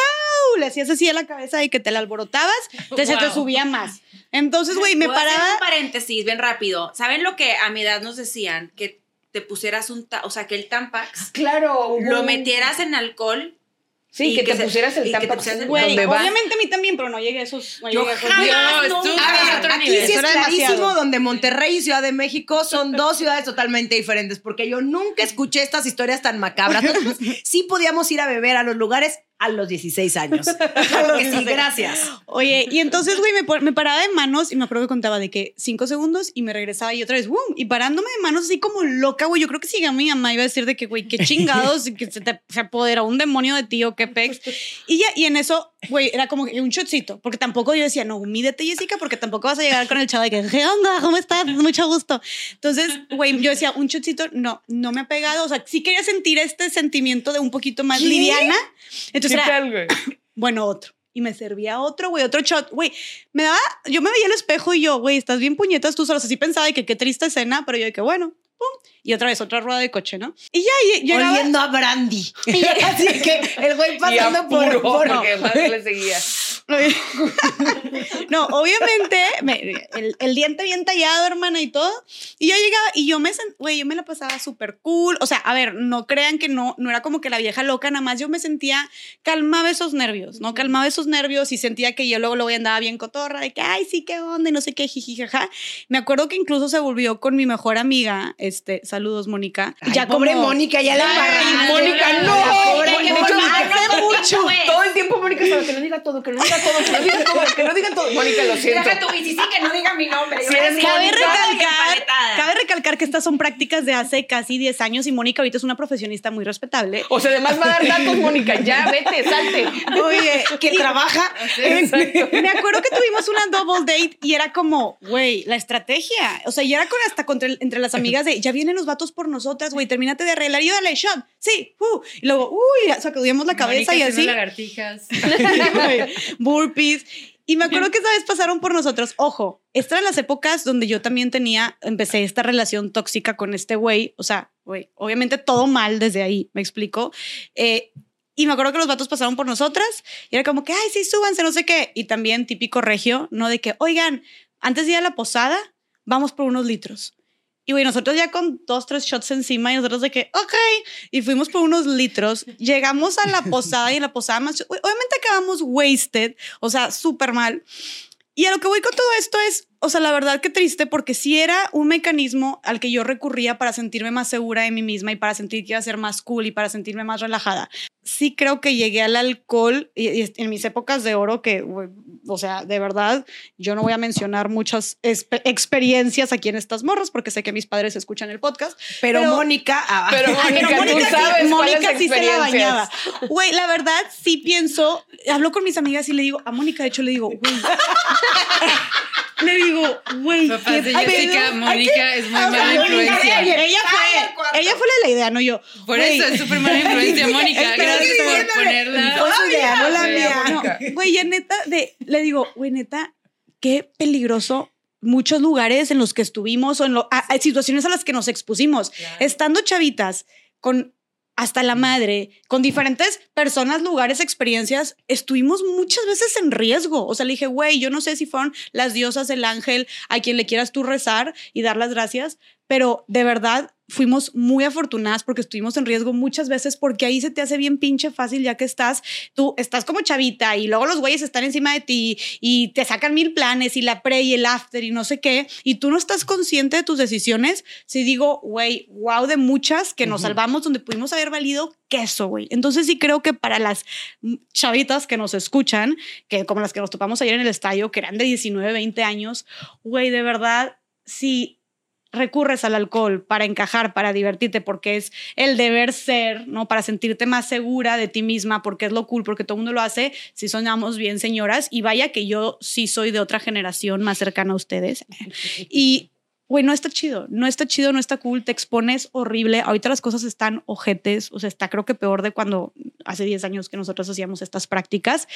le hacías así a la cabeza y que te la alborotabas, te, se te subía más. Entonces, güey, me hacer paraba. un paréntesis bien rápido. ¿Saben lo que a mi edad nos decían? Que te pusieras un, o sea, que el Tampax Claro. lo metieras en alcohol. Sí, y que, que te se- pusieras el tampax Güey, obviamente a mí también, pero no llegué a esos. No Yo llegué a esos jamás, niveles. Dios, no, tú a ver, Aquí nivel. sí es clarísimo demasiado. donde Monterrey y Ciudad de México son dos ciudades totalmente diferentes, porque yo nunca escuché estas historias tan macabras. Nosotros sí podíamos ir a beber a los lugares a los 16 años. Claro que sí, gracias. Oye, y entonces, güey, me, paraba de manos y me acuerdo que contaba de que cinco segundos y me regresaba y otra vez, ¡boom! Y parándome de manos así como loca, güey. Yo creo que si a mi mamá iba a decir de que, güey, qué chingados, que se te se apodera un demonio de ti o qué pex. Y ya, y en eso, güey, era como un shotcito, porque tampoco yo decía, no, mídete, Jessica, porque tampoco vas a llegar con el chavo de que, ¿qué onda? ¿Cómo estás? Mucho gusto. Entonces, güey, yo decía, un shotcito, no, no me ha pegado. O sea, sí quería sentir este sentimiento de un poquito más ¿Qué? liviana. ¿Qué Entonces, era, tal, güey? bueno, otro. Y me servía otro, güey, otro shot. Güey, me daba, yo me veía al espejo y yo, güey, estás bien puñetas tú solos. Así pensaba de que qué triste escena, pero yo de que bueno, pum. Y otra vez, otra rueda de coche, ¿no? Y ya, y- llegaba. Oliendo a brandy. Así que el güey Y pasando a por, puro, por- porque más le seguía. no, obviamente, me- el, el diente bien tallado, hermana, y todo. Y yo llegaba y yo me, güey, yo me la pasaba súper cool. O sea, a ver, no crean que no, no era como que la vieja loca, nada más yo me sentía, calmaba esos nervios, ¿no? Calmaba esos nervios y sentía que yo luego, luego andaba bien cotorra, de que, ay, sí, qué onda, y no sé qué, jiji, jaja. Me acuerdo que incluso se volvió con mi mejor amiga, este, saludos, Mónica. Ay, pobre Mónica, ya la Ay, embarraste. Mónica, no. Pobre hace mucho. Todo el tiempo Mónica que no diga todo, que no diga todo, que no diga todo, que no diga todo. Mónica, lo siento. Deja tú, y sí, sí, que no diga mi nombre. Sí, Cabe recalcar, cabe recalcar que estas son prácticas de hace casi 10 años y Mónica ahorita es una profesionista muy respetable. O sea, además va a dar datos, Mónica. Ya, vete, salte. Oye, que trabaja. Exacto. me acuerdo que tuvimos una double date y era como, güey, la estrategia. O sea, y era con hasta contra el- entre las amigas de, ya vienen los vatos por nosotras, güey, termínate de arreglar y dale shot. Sí, uh. Y luego, uy, sacudíamos la cabeza Mónica y así. lagartijas. Burpees. Y me acuerdo que esa vez pasaron por nosotros. Ojo, estas eran las épocas donde yo también tenía, empecé esta relación tóxica con este güey. O sea, güey, obviamente todo mal desde ahí, me explico. Eh, y me acuerdo que los vatos pasaron por nosotras y era como que, ay, sí, súbanse, no sé qué. Y también típico regio, ¿no? De que, oigan, antes de ir a la posada, vamos por unos litros. Y güey, nosotros ya con dos, tres shots encima y nosotros de que, ok, y fuimos por unos litros, llegamos a la posada y en la posada más, obviamente acabamos wasted, o sea, súper mal. Y a lo que voy con todo esto es, o sea, la verdad que triste porque sí era un mecanismo al que yo recurría para sentirme más segura de mí misma y para sentir que iba a ser más cool y para sentirme más relajada. Sí creo que llegué al alcohol y, y en mis épocas de oro que, o sea, de verdad, yo no voy a mencionar muchas experiencias aquí en estas morras porque sé que mis padres escuchan el podcast. Pero, Pero- Mónica. ah, Pero Mónica, pero tú Mónica sí- sabes Mónica sí se la bañaba. Güey, la verdad sí pienso, hablo con mis amigas y le digo, a Mónica de hecho le digo, güey. le digo, güey, Papás qué de. Jessica, Mónica es muy mala influencia. Ella fue, ella fue la idea, no yo. Por eso es súper mala influencia, Mónica. Gracias por ponerla. Fue su idea, no la mía. No, güey, ya neta, de, le digo, güey, neta, qué peligroso muchos lugares en los que estuvimos o en lo- a- a situaciones a las que nos expusimos. Estando chavitas con hasta la madre, con diferentes personas, lugares, experiencias, estuvimos muchas veces en riesgo. O sea, le dije, güey, yo no sé si fueron las diosas, el ángel, a quien le quieras tú rezar y dar las gracias, pero de verdad fuimos muy afortunadas porque estuvimos en riesgo muchas veces porque ahí se te hace bien pinche fácil ya que estás, tú estás como chavita y luego los güeyes están encima de ti y te sacan mil planes y la pre y el after y no sé qué y tú no estás consciente de tus decisiones. Si digo, güey, wow de muchas que nos salvamos donde pudimos haber valido queso, güey. Entonces sí creo que para las chavitas que nos escuchan, que como las que nos topamos ayer en el estadio, que eran de 19, 20 años, güey, de verdad, si recurres al alcohol para encajar, para divertirte, porque es el deber ser, ¿no? Para sentirte más segura de ti misma, porque es lo cool, porque todo el mundo lo hace, si sonamos bien, señoras, y vaya que yo sí soy de otra generación más cercana a ustedes. Y güey, no está chido, no está chido, no está cool, te expones horrible. Ahorita las cosas están ojetes, o sea, está creo que peor de cuando hace 10 años que nosotros hacíamos estas prácticas.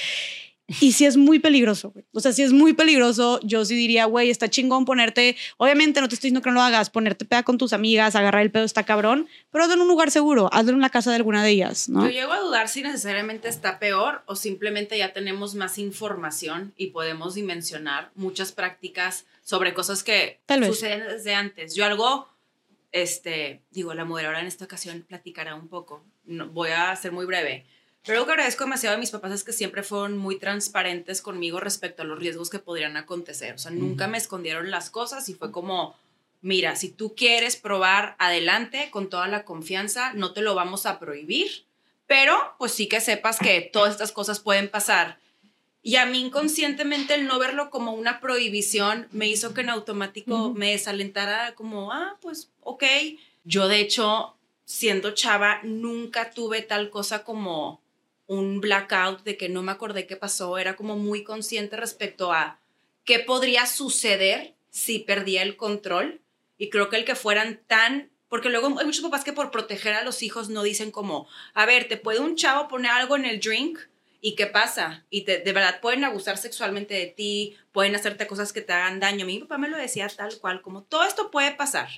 Y sí es muy peligroso, güey. O sea, si es muy peligroso. Yo sí diría, güey, está chingón ponerte, obviamente no te estoy diciendo que no lo hagas, ponerte peda con tus amigas, agarrar el pedo está cabrón, pero hazlo en un lugar seguro, hazlo en la casa de alguna de ellas, ¿no? Yo llego a dudar si necesariamente está peor o simplemente ya tenemos más información y podemos dimensionar muchas prácticas sobre cosas que Tal vez. suceden desde antes. Yo algo, este, digo, la moderadora en esta ocasión platicará un poco. No, voy a ser muy breve. Pero algo que agradezco demasiado de mis papás es que siempre fueron muy transparentes conmigo respecto a los riesgos que podrían acontecer. O sea, nunca me escondieron las cosas y fue como, mira, si tú quieres probar adelante con toda la confianza, no te lo vamos a prohibir, pero pues sí que sepas que todas estas cosas pueden pasar. Y a mí inconscientemente el no verlo como una prohibición me hizo que en automático me desalentara como, ah, pues ok. Yo de hecho, siendo chava, nunca tuve tal cosa como un blackout de que no me acordé qué pasó. Era como muy consciente respecto a qué podría suceder si perdía el control. Y creo que el que fueran tan... Porque luego hay muchos papás que por proteger a los hijos no dicen como, a ver, ¿te puede un chavo poner algo en el drink? ¿Y qué pasa? Y te- de verdad pueden abusar sexualmente de ti, pueden hacerte cosas que te hagan daño. Mi papá me lo decía tal cual, como todo esto puede pasar.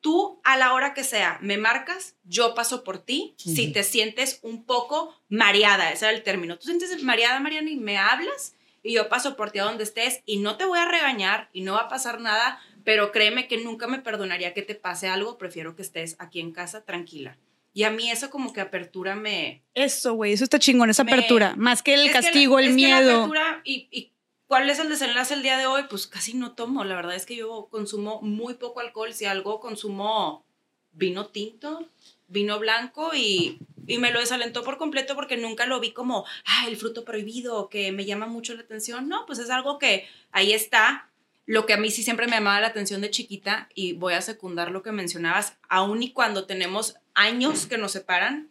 Tú a la hora que sea me marcas, yo paso por ti. Si te sientes un poco mareada, ese era el término. Tú sientes mareada, Mariana, y me hablas y yo paso por ti a donde estés y no te voy a regañar y no va a pasar nada, pero créeme que nunca me perdonaría que te pase algo. Prefiero que estés aquí en casa tranquila. Y a mí eso como que apertura me, Eso, güey, eso está chingón, esa Me- apertura. Más que el es que la- castigo, el miedo. apertura y, y cuál es el desenlace el día de hoy, pues casi no tomo. La verdad es que yo consumo muy poco alcohol. Si algo consumo vino tinto, vino blanco y, y me lo desalentó por completo porque nunca lo vi como, ah, el fruto prohibido, que me llama mucho la atención. No, pues es algo que ahí está. Lo que a mí sí siempre me llamaba la atención de chiquita y voy a secundar lo que mencionabas, aun y cuando tenemos años que nos separan,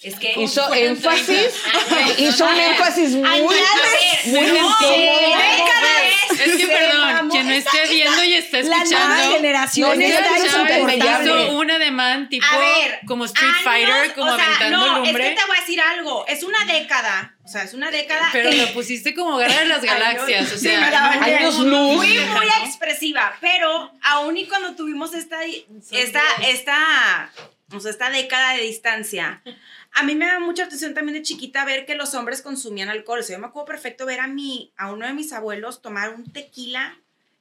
es que... Hizo énfasis, hizo un énfasis muy, muy no. Es que perdón, quien no esté viendo y está La nueva escuchando. generación. Hizo un ademán tipo A ver, como Street Fighter, como aventando no, lumbre. Es que te voy a decir algo. Es una década. O sea, es una década. Pero que- lo pusiste como guerra de las galaxias. O sea, años luz. Muy ¿no? expresiva, pero aún y cuando tuvimos esta, esta, esta, o sea, esta década de distancia, a mí me da mucha atención también de chiquita ver que los hombres consumían alcohol. O sea, yo me acuerdo perfecto ver a mi, a uno de mis abuelos tomar un tequila.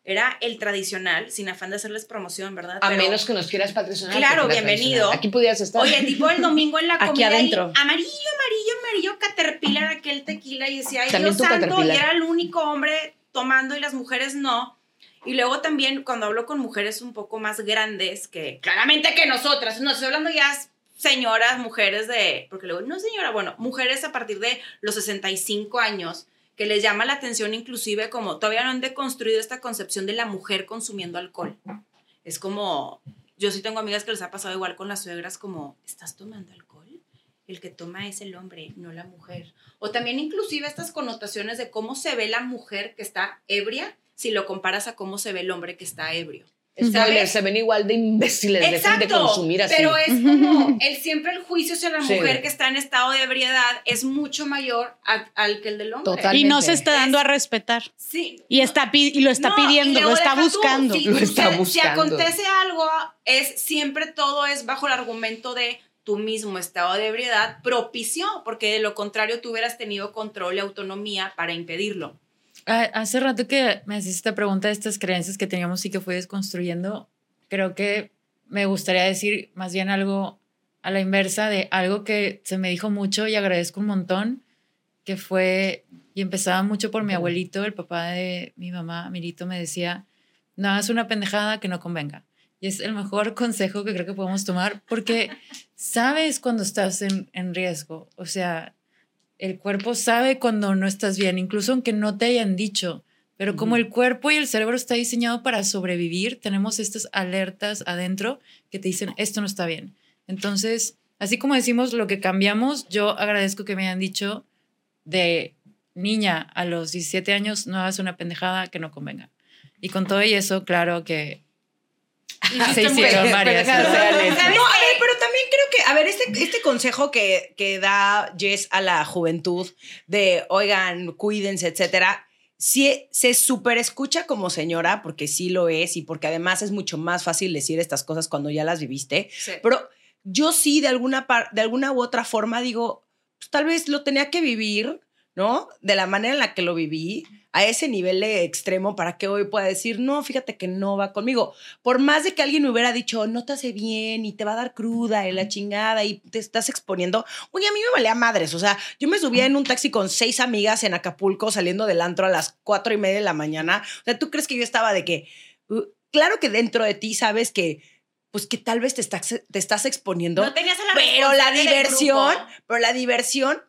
Era el tradicional, sin afán de hacerles promoción, ¿verdad? A Pero- menos que nos quieras patrocinar. Claro, bienvenido. Aquí pudieras estar. Oye, tipo el domingo en la Aquí comida. y adentro. amarillo, amarillo, amarillo, Caterpillar, aquel tequila. Y decía, ay, Dios santo. Y era el único hombre tomando y las mujeres no. Y luego también cuando hablo con mujeres un poco más grandes, que claramente que nosotras, no estoy hablando ya señoras, mujeres de, porque luego, no señora, bueno, mujeres a partir de los 65 años, que les llama la atención inclusive como todavía no han deconstruido esta concepción de la mujer consumiendo alcohol. Es como, yo sí tengo amigas que les ha pasado igual con las suegras, como, ¿estás tomando alcohol? El que toma es el hombre, no la mujer. O también inclusive estas connotaciones de cómo se ve la mujer que está ebria si lo comparas a cómo se ve el hombre que está ebrio. Spoiler, se ven igual de imbéciles, dejen de Exacto, consumir así. pero es como el siempre el juicio hacia la Sí. mujer que está en estado de ebriedad es mucho mayor a- al que el del hombre. Y no se está Es- dando a respetar. Sí. Y, está y lo está No, pidiendo, lo está tú, buscando. si Lo está sucede- Si buscando. acontece algo, es siempre todo es bajo el argumento de tu mismo estado de ebriedad propició, porque de lo contrario tú hubieras tenido control y autonomía para impedirlo. Ah, Hace rato que me haciste esta pregunta de estas creencias que teníamos y que fui desconstruyendo, creo que me gustaría decir más bien algo a la inversa de algo que se me dijo mucho y agradezco un montón, que fue, y empezaba mucho por mi abuelito, el papá de mi mamá, Mirito, me decía, no hagas una pendejada que no convenga. Y es el mejor consejo que creo que podemos tomar porque sabes cuando estás en, en riesgo. O sea, el cuerpo sabe cuando no estás bien, incluso aunque no te hayan dicho. Pero como el cuerpo y el cerebro está diseñado para sobrevivir, tenemos estas alertas adentro que te dicen, esto no está bien. Entonces, así como decimos lo que cambiamos, yo agradezco que me hayan dicho de niña a los 17 años, no hagas una pendejada que no convenga. Y con todo y eso, claro que Se hicieron varias. ¿no? También creo que, a ver, este, este consejo que, que da Jess a la juventud de, oigan, cuídense, etcétera, sí se súper escucha como señora, porque sí lo es y porque además es mucho más fácil decir estas cosas cuando ya las viviste. Sí. Pero yo sí, de alguna, par- de alguna u otra forma, digo, pues, tal vez lo tenía que vivir, ¿no? De la manera en la que lo viví, a ese nivel de extremo, para que hoy pueda decir, no, fíjate que no va conmigo. Por más de que alguien me hubiera dicho, no te hace bien y te va a dar cruda y la chingada y te estás exponiendo, oye, a mí me valía madres. O sea, yo me subía en un taxi con seis amigas en Acapulco saliendo del antro a las cuatro y media de la mañana. O sea, ¿tú crees que yo estaba de que, uh, claro que dentro de ti sabes que, pues que tal vez te estás, te estás exponiendo, No tenías a la pero la diversión, pero la diversión,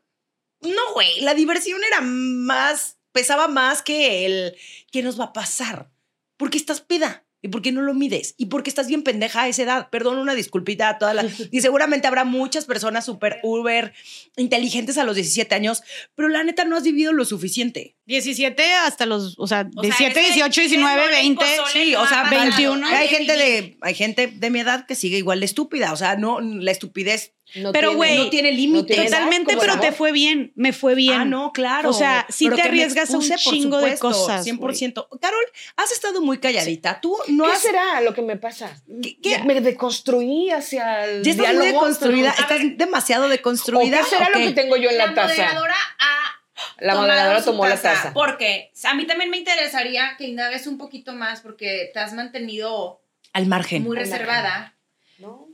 no, güey, la diversión era más, pesaba más que el, ¿qué nos va a pasar? Porque estás peda. ¿Y por qué no lo mides? ¿Y por qué estás bien pendeja a esa edad? Perdón, una disculpita a todas las... Y seguramente habrá muchas personas súper uber inteligentes a los 17 años, pero la neta no has vivido lo suficiente. 17 hasta los, o sea, O sea, 17, ese- 18, ese 19, mole 20. pozole Sí, o sea, ha pasado. 21. Hay gente de, hay gente de mi edad que sigue igual de estúpida. O sea, no, la estupidez No Pero, tiene- güey, no tiene edad, Totalmente, pero te fue bien, me fue bien. Ah, no, claro. O sea, sí Pero te arriesgas a un chingo de cosas, 100%. Carol, has estado muy calladita. Tú no ¿Qué has... será lo que me pasa? ¿Qué- qué? Me deconstruí hacia el Ya estás muy diálogo. deconstruida. A Estás demasiado ¿O deconstruida. qué será ¿o lo que tengo yo en la, La taza? moderadora ha La moderadora tomó la taza. Porque a mí también me interesaría que indagues un poquito más porque te has mantenido Al margen. muy Al margen.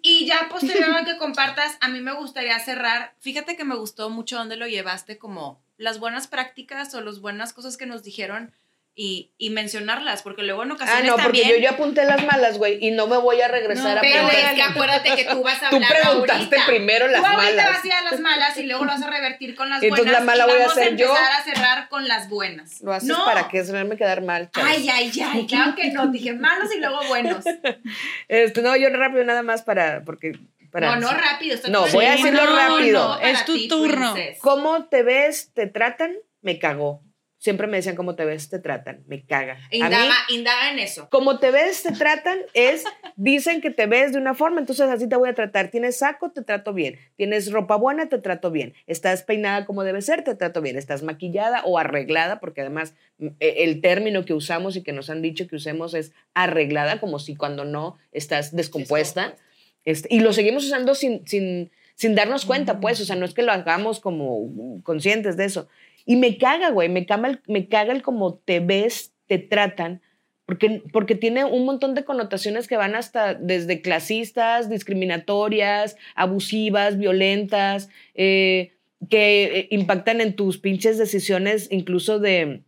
Y ya posterior que compartas, a mí me gustaría cerrar. Fíjate que me gustó mucho donde lo llevaste, como las buenas prácticas o las buenas cosas que nos dijeron y, y mencionarlas, porque luego en Ah, ocasiones no, porque también. yo ya apunté las malas, güey, y no me voy a regresar No, a pero es que acuérdate que tú vas a Tú hablar preguntaste ahorita. primero las tú malas. vas a ir a las malas y luego lo vas a revertir con las Entonces, buenas. la mala voy a hacer yo. empezar a cerrar con las buenas. Lo haces no. para que hacerme quedar mal, chavos. Ay, ay, ay, claro que no. Dije malos y luego buenos. Este, no, yo rápido nada más para, porque, para. No, no rápido. estoy No, voy a decirlo rápido. para Es tu ti, turno. ¿Cómo te ves, te tratan? Me cagó. Siempre me decían cómo te ves, te tratan. Me caga. A mí, Indaga, indaga en eso. como te ves, te tratan, es, dicen que te ves de una forma, entonces así te voy a tratar. Tienes saco, te trato bien. Tienes ropa buena, te trato bien. Estás peinada como debe ser, te trato bien. Estás maquillada o arreglada, porque además mm, eh, el término que usamos y que nos han dicho que usemos es arreglada, como si cuando no estás descompuesta. Este, y lo seguimos usando sin, sin, sin darnos cuenta, pues, o sea, no es que lo hagamos como mm, conscientes de eso. Y me caga, güey, me caga, el, me caga el cómo te ves, te tratan, porque, porque tiene un montón de connotaciones que van hasta desde clasistas, discriminatorias, abusivas, violentas, eh, que eh, impactan en tus pinches decisiones incluso de,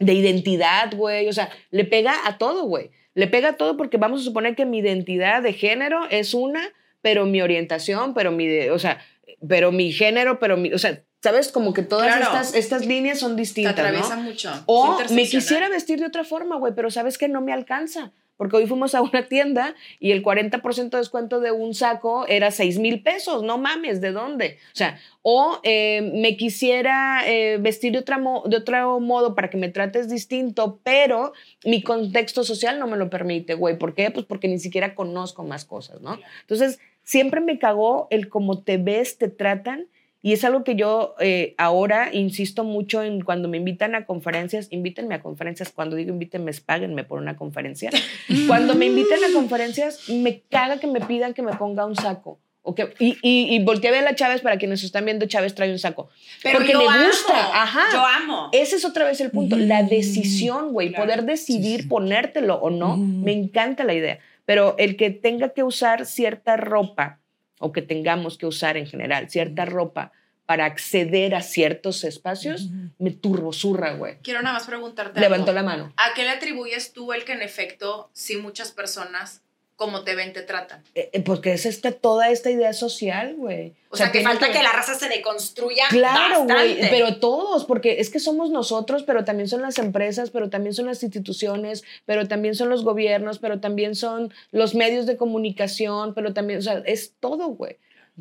de identidad, güey. O sea, le pega a todo, güey. Le pega a todo porque vamos a suponer que mi identidad de género es una, pero mi orientación, pero mi, o sea, pero mi género, pero mi, o sea, ¿sabes? Como que todas Claro. estas, estas líneas son Te distintas, atraviesa ¿no? mucho. O me quisiera vestir de otra forma, güey, pero sabes que no me alcanza. Porque hoy fuimos a una tienda y el 40% de descuento de un saco era 6 mil pesos. No mames, ¿de dónde? O sea, o eh, me quisiera eh, vestir de, otra de otro modo para que me trates distinto, pero mi contexto social no me lo permite, güey. ¿Por qué? Pues porque ni siquiera conozco más cosas, ¿no? Entonces, siempre me cagó el cómo te ves, te tratan. Y es algo que yo eh, ahora insisto mucho en cuando me invitan a conferencias, invítenme a conferencias, cuando digo invítenme, páguenme por una conferencia. cuando me inviten a conferencias, me caga que me pidan que me ponga un saco. O que, y, y, y volteé a ver a Chávez para quienes están viendo, Chávez trae un saco. Pero porque le amo, gusta, ajá. Yo amo. Ese es otra vez el punto, la decisión, güey, Claro. poder decidir ponértelo o no, me encanta la idea, pero el que tenga que usar cierta ropa o que tengamos que usar en general cierta ropa para acceder a ciertos espacios, me turbosurra, güey. Quiero nada más preguntarte. Levantó algo. la mano. ¿A qué le atribuyes tú el que en efecto, si muchas personas como te ven, te tratan? Eh, eh, porque es esta, toda esta idea social, güey. O, sea, que falta que... la raza se deconstruya Claro, güey, pero todos, porque es que somos nosotros, pero también son las empresas, pero también son las instituciones, pero también son los gobiernos, pero también son los medios de comunicación, pero también, o sea, es todo, güey.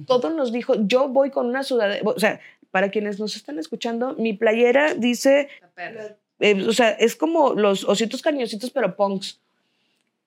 Todo nos dijo, yo voy con una sudadera, o sea, para quienes nos están escuchando, mi playera dice, Perra. eh, o sea, es como los ositos cariñositos, pero punks.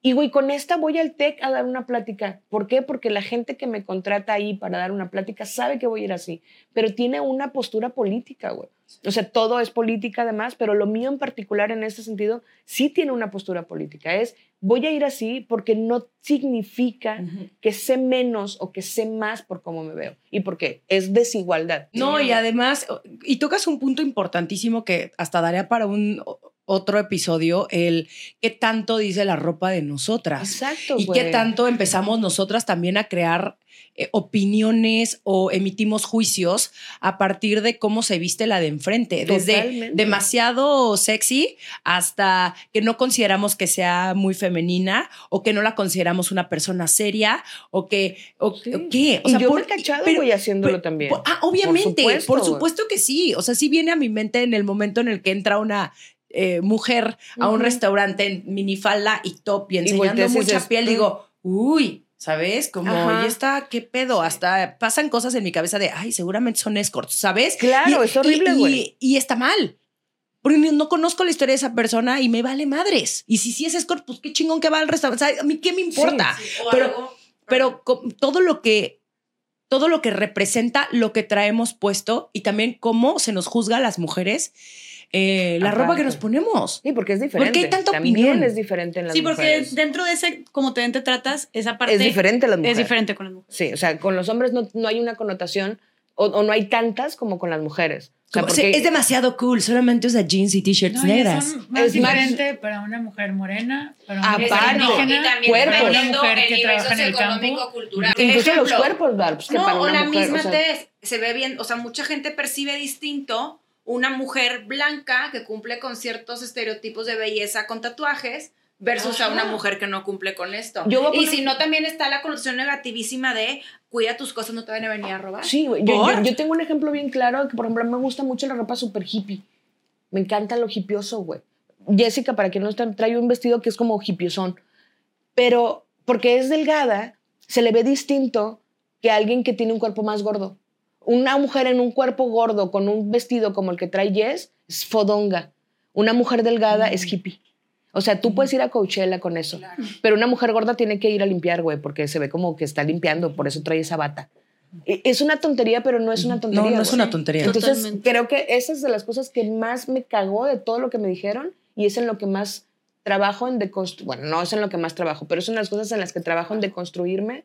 Y, güey, con esta voy al TEC a dar una plática. ¿Por qué? Porque la gente que me contrata ahí para dar una plática sabe que voy a ir así, pero tiene una postura política, güey. O sea, todo es política además, pero lo mío en particular en este sentido sí tiene una postura política. Es, voy a ir así porque no significa que sé menos o que sé más por cómo me veo. Y porque es desigualdad. No, y además, y tocas un punto importantísimo que hasta daría para un otro episodio, el qué tanto dice la ropa de nosotras. Exacto. Y qué tanto empezamos nosotras también a crear eh, opiniones o emitimos juicios a partir de cómo se viste la de enfrente. Desde demasiado sexy hasta que no consideramos que sea muy femenina o que no la consideramos una persona seria o que. O, ¿Qué? O sea, yo me he cachado, pero, voy haciéndolo también. ah, obviamente. Por supuesto, por supuesto que sí. O sea, sí viene a mi mente en el momento en el que entra una eh, mujer a un restaurante en minifalda y top y enseñando mucha piel, digo, uy, ¿sabes? Como, ya está, ¿qué pedo? Hasta pasan cosas en mi cabeza de, ay, seguramente son escorts, ¿sabes? Claro, es horrible, güey. Y, está mal. Porque no conozco la historia de esa persona y me vale madres. Y si sí es escort, pues qué chingón que va al restaurante. ¿A mí qué me importa? pero, pero todo lo que todo lo que representa lo que traemos puesto y también cómo se nos juzga a las mujeres eh, la ropa que nos ponemos. Sí, porque es diferente. Porque hay tanta opinión. es diferente en las Sí, porque dentro de ese, como te, te tratas, esa parte... Es diferente las mujeres. Es diferente con las mujeres. Sí, o sea, con los hombres no, no hay una connotación o, no hay tantas como con las mujeres. O sea, porque, es demasiado cool, solamente usa jeans y t-shirts negras. es diferente para una mujer morena, para una mujer indígena, para una mujer que trabaja en el campo. Cultural. Incluso los cuerpos, Barbs, que no, para una o la misma o se ve bien, o sea, mucha gente percibe distinto una mujer blanca que cumple con ciertos estereotipos de belleza con tatuajes versus a una mujer que no cumple con esto. y si no, también está la connotación negativísima de cuida tus cosas, no te van a venir a robar. Sí, Yo, yo, tengo un ejemplo bien claro que, por ejemplo, me gusta mucho la ropa super hippie. Me encanta lo hippioso, güey. Jessica, para quien no está, trae un vestido que es como hippiosón. Pero porque es delgada, se le ve distinto que alguien que tiene un cuerpo más gordo. Una mujer en un cuerpo gordo con un vestido como el que trae Jess es fodonga. Una mujer delgada es mm. hippie. O sea, tú puedes ir a Coachella con eso. Pero una mujer gorda tiene que ir a limpiar, güey, porque se ve como que está limpiando, por eso trae esa bata. E, es una tontería, pero no es una tontería. No, no es una tontería. Entonces, creo que esa es de las cosas que más me cagó de todo lo que me dijeron y es en lo que más trabajo en deconstruir. Bueno, no es en lo que más trabajo, pero es una de las cosas en las que trabajo en deconstruirme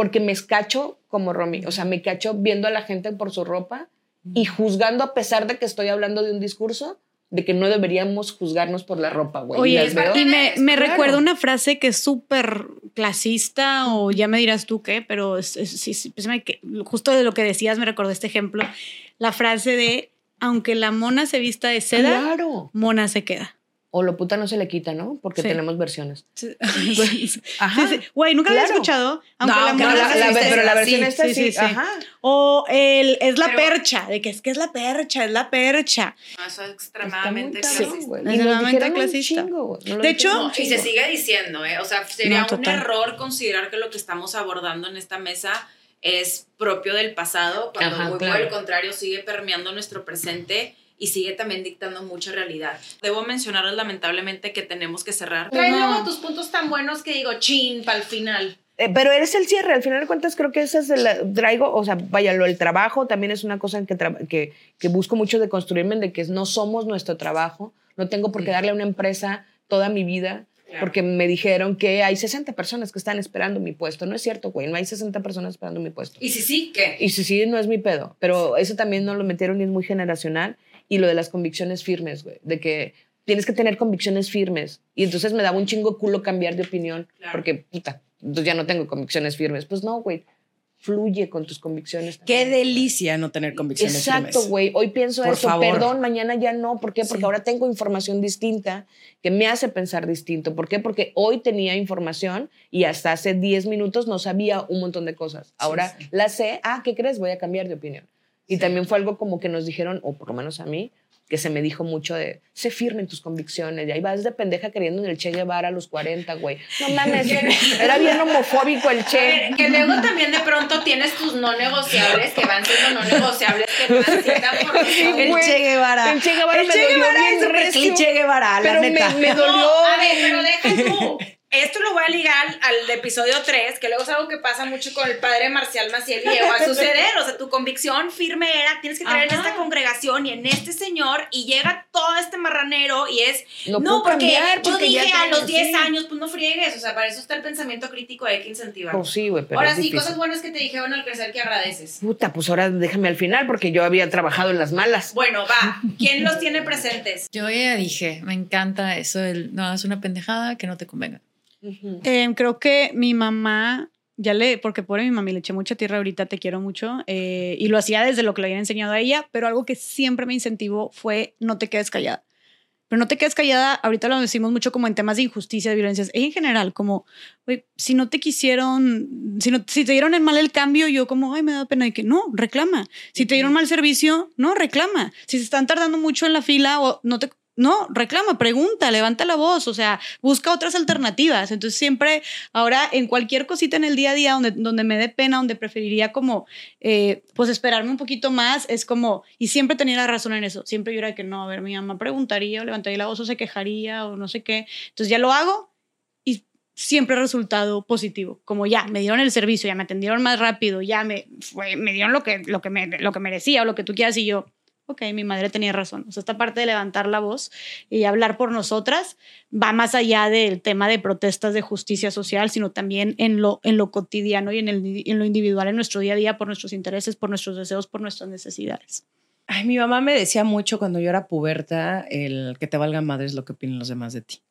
porque me escacho como Romy, o sea, me cacho viendo a la gente por su ropa y juzgando a pesar de que estoy hablando de un discurso de que no deberíamos juzgarnos por la ropa, güey. Oye, y, me, me recuerda una frase que es súper clasista o ya me dirás tú qué, pero sí, sí, pues justo de lo que decías me recordó este ejemplo, la frase de, aunque la mona se vista de seda, mona se queda. O lo puta no se le quita, ¿no? Porque tenemos versiones. Ajá. Güey, nunca lo he escuchado. Aunque no, la, la, pero la versión está sí, Ajá. O el, es la percha, de que es que es la percha, es la percha. No, eso es extremadamente clasista. extremadamente clasista. de hecho, y se sigue diciendo, ¿eh? O sea, sería un error considerar que lo que estamos abordando en esta mesa es propio del pasado, cuando Ajá, muy por el contrario sigue permeando nuestro presente y sigue también dictando mucha realidad. Debo mencionarles lamentablemente que tenemos que cerrar. Trae luego tus puntos tan buenos que digo, chin, para el final. Eh, pero eres el cierre, al final de cuentas creo que ese es el traigo, o sea, vaya, lo el trabajo también es una cosa en que, que, que, busco mucho de construirme, de que no somos nuestro trabajo, no tengo por qué darle a una empresa toda mi vida, porque me dijeron que hay 60 personas que están esperando mi puesto. No es cierto, güey, no hay 60 personas esperando mi puesto. ¿Y si sí, qué? Y si sí, no es mi pedo, pero eso también no lo metieron y es muy generacional y lo de las convicciones firmes, güey, de que tienes que tener convicciones firmes. Y entonces me daba un chingo culo cambiar de opinión, porque, puta, entonces ya no tengo convicciones firmes. Pues no, güey, fluye con tus convicciones. Qué delicia no tener convicciones Exacto, güey. Hoy pienso eso, perdón, mañana ya no. ¿Por qué? Porque ahora tengo información distinta que me hace pensar distinto. ¿Por qué? Porque hoy tenía información y hasta hace 10 minutos no sabía un montón de cosas. Ahora la sé. Ah, ¿qué crees? Voy a cambiar de opinión. Y también fue algo como que nos dijeron, o por lo menos a mí, que se me dijo mucho de, sé firme en tus convicciones. Y ahí vas de pendeja queriendo en el Che Guevara a los 40, güey. No mames, era bien homofóbico el Che. que luego también de pronto tienes tus no negociables que van siendo no negociables que por El Che Guevara. El Che Guevara el me che dolió Guevara bien es el Che Guevara, la pero neta. Me, me dolió. No, a ver, pero deja tú. Esto lo voy a ligar al, episodio 3, que luego es algo que pasa mucho con el padre Marcial Maciel y llegó a suceder. O sea, tu convicción firme era, tienes que creer en esta congregación y en este señor, y llega todo este marranero y es, No porque cambiar, yo porque dije a los 10 sí. años, pues no friegues. O sea, para eso está el pensamiento crítico hay que incentivar. Pues sí, güey, pero Ahora es sí, difícil. cosas buenas que te dijeron al crecer que agradeces. Puta, pues ahora déjame al final porque yo había trabajado en las malas. Bueno, va. ¿Quién los tiene presentes? Yo ya dije, me encanta eso del no hagas una pendejada que no te convenga. Eh, creo que mi mamá, ya le, porque pobre mi mami, le eché mucha tierra ahorita, te quiero mucho, eh, y lo hacía desde lo que le habían enseñado a ella, pero algo que siempre me incentivó fue no te quedes callada. Pero no te quedes callada, ahorita lo decimos mucho como en temas de injusticia, de violencias, ella en general, como, "Güey, si no te quisieron, si, no, si te dieron el mal el cambio, yo como, ay, me da pena, y que no, reclama. Si te dieron mal servicio, no, reclama. Si se están tardando mucho en la fila o no te... No, reclama, pregunta, levanta la voz, o sea, busca otras alternativas. Entonces siempre, ahora en cualquier cosita en el día a día donde, donde me dé pena, donde preferiría como, eh, pues esperarme un poquito más, es como, y siempre tenía la razón en eso. Siempre yo era que no, a ver, mi mamá preguntaría o levantaría la voz o se quejaría o no sé qué. Entonces ya lo hago y siempre resultado positivo. Como ya, me dieron el servicio, ya me atendieron más rápido, ya me, fue, me dieron lo que, lo, que me, lo que merecía o lo que tú quieras y yo, ok, mi madre tenía razón. O sea, esta parte de levantar la voz y hablar por nosotras va más allá del tema de protestas de justicia social, sino también en lo, en lo cotidiano y en, el, en lo individual, en nuestro día a día, por nuestros intereses, por nuestros deseos, por nuestras necesidades. Ay, mi mamá me decía mucho cuando yo era puberta el que te valga madres lo que opinen los demás de ti.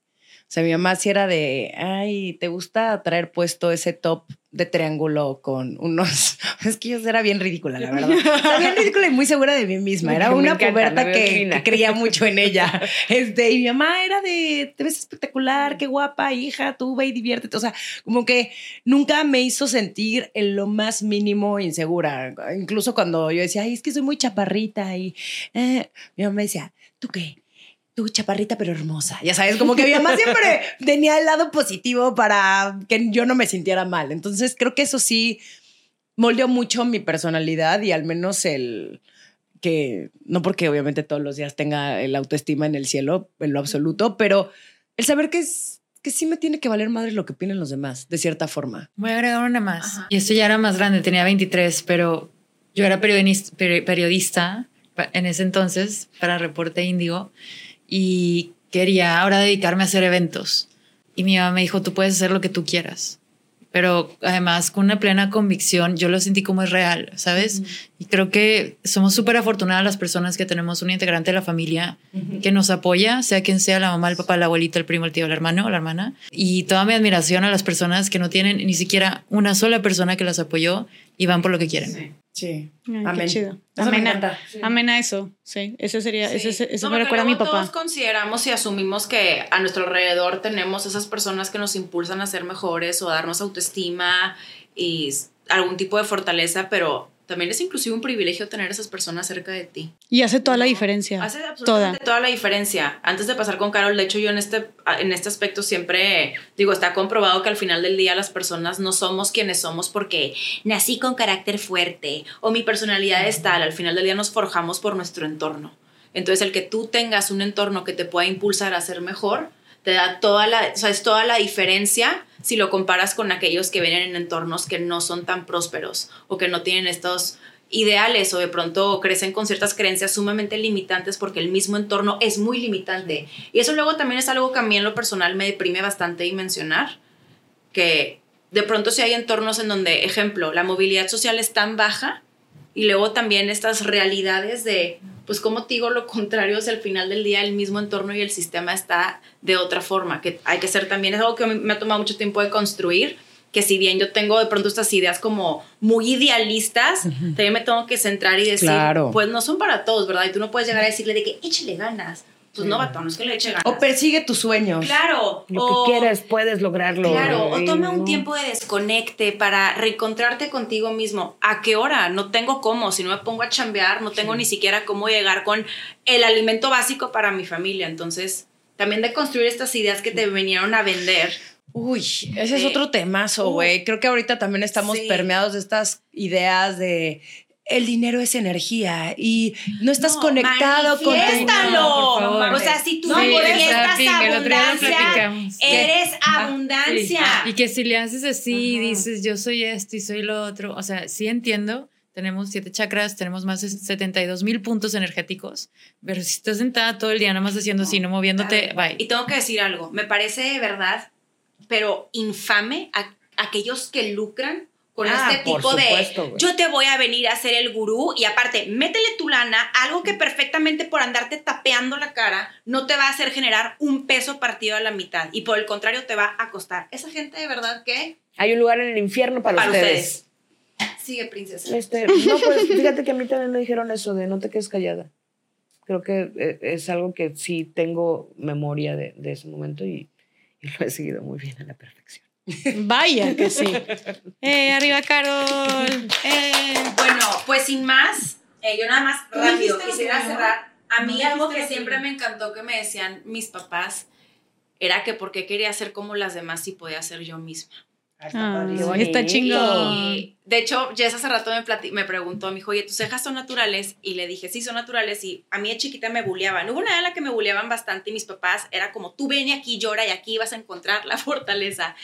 O sea, mi mamá sí era de, ay, ¿te gusta traer puesto ese top de triángulo con unos... Es que yo era bien ridícula, la verdad. Era bien ridícula y muy segura de mí misma. Era una encanta, puberta que creía mucho en ella. Este, y mi mamá era de, te ves espectacular, qué guapa, hija, tú ve y diviértete. O sea, como que nunca me hizo sentir en lo más mínimo insegura. Incluso cuando yo decía, ay, es que soy muy chaparrita y eh, mi mamá me decía, ¿tú qué? Tú chaparrita pero hermosa. Ya sabes, como que mi mamá siempre tenía el lado positivo para que yo no me sintiera mal. Entonces creo que eso sí moldeó mucho mi personalidad y al menos el que, no porque obviamente todos los días tenga el autoestima en el cielo, en lo absoluto, pero el saber que es que sí me tiene que valer madre lo que opinen los demás, de cierta forma. Voy a agregar una más. Ajá. Y esto ya era más grande, tenía 23, pero yo era periodista, peri- periodista en ese entonces para Reporte Índigo y quería ahora dedicarme a hacer eventos. Y mi mamá me dijo, tú puedes hacer lo que tú quieras. Pero además con una plena convicción, yo lo sentí como es real, ¿sabes? Y creo que somos súper afortunadas las personas que tenemos un integrante de la familia que nos apoya, sea quien sea, la mamá, el papá, la abuelita, el primo, el tío, el hermano o la hermana. Y toda mi admiración a las personas que no tienen ni siquiera una sola persona que las apoyó y van por lo que quieren. Sí. Ay, Amén. Qué chido. Eso me Amén encanta. amén a eso. Sí, ese sería, ese, ese- eso No, me recuerda a mi papá. Todos consideramos y asumimos que a nuestro alrededor tenemos esas personas que nos impulsan a ser mejores o a darnos autoestima y algún tipo de fortaleza, pero también es inclusive un privilegio tener esas personas cerca de ti. Y hace toda la diferencia. Hace absolutamente toda. la diferencia. Antes de pasar con Carol, de hecho yo en este, en este aspecto siempre digo, está comprobado que al final del día las personas no somos quienes somos porque nací con carácter fuerte o mi personalidad es tal. Al final del día nos forjamos por nuestro entorno. Entonces el que tú tengas un entorno que te pueda impulsar a ser mejor, te da toda la, o sea, es toda la diferencia si lo comparas con aquellos que vienen en entornos que no son tan prósperos o que no tienen estos ideales o de pronto crecen con ciertas creencias sumamente limitantes porque el mismo entorno es muy limitante. Y eso luego también es algo que a mí en lo personal me deprime bastante y mencionar, que de pronto si hay entornos en donde, ejemplo, la movilidad social es tan baja y luego también estas realidades de, pues como te digo lo contrario, es al final del día el mismo entorno y el sistema está de otra forma, que hay que ser también, es algo que me ha tomado mucho tiempo de construir, que si bien yo tengo de pronto estas ideas como muy idealistas, también me tengo que centrar y decir, Claro. pues no son para todos, ¿verdad? Y tú no puedes llegar a decirle de que échale ganas. Pues no, vato, no es que le eche ganas. O persigue tus sueños. Claro. Lo o- que quieras, puedes lograrlo. Claro, o toma un tiempo de desconecte para reencontrarte contigo mismo. ¿A qué hora? No tengo cómo. Si no me pongo a chambear, no tengo ni siquiera cómo llegar con el alimento básico para mi familia. Entonces, también de construir estas ideas que te vinieron a vender. Uy, ese es Sí. otro temazo, güey. Creo que ahorita también estamos Sí. permeados de estas ideas de el dinero es energía y no estás No, conectado con tu-. No, por favor. o sea, si tú Sí, manifiestas día lo abundancia, eres Ah, abundancia. Y que si le haces así, dices, yo soy esto y soy lo otro. O sea, sí entiendo. Tenemos siete chakras, tenemos más de 72 mil puntos energéticos. Pero si estás sentada todo el día, nada más haciendo así, no moviéndote, bye. Y tengo que decir algo, me parece de verdad, pero infame a aquellos que lucran con Ah, este por tipo supuesto, de yo te voy a venir a ser el gurú y aparte, métele tu lana, algo que perfectamente por andarte tapeando la cara no te va a hacer generar un peso partido a la mitad y por el contrario te va a costar. Esa gente de verdad que Hay un lugar en el infierno para, para ustedes. ustedes. Sigue, princesa. Este, no, pues fíjate que a mí también me dijeron eso de no te quedes callada. Creo que eh, es algo que sí tengo memoria de, de ese momento y, y lo he seguido muy bien a la perfección. Vaya que sí. Eh, arriba, Carol. Eh. Bueno, pues sin más, eh, yo nada más rápido quisiera cerrar. A mí algo que siempre me encantó que me decían mis papás era que por qué quería ser como las demás si podía ser yo misma. Ah, está chingón. Y de hecho, Jess hace rato me, me preguntó, me dijo, oye, ¿tus cejas son naturales? Y le dije, sí, son naturales. Y a mí de chiquita me bulleaban. Hubo una edad en la que me bulleaban bastante y mis papás era como, tú ven aquí llora y aquí vas a encontrar la fortaleza.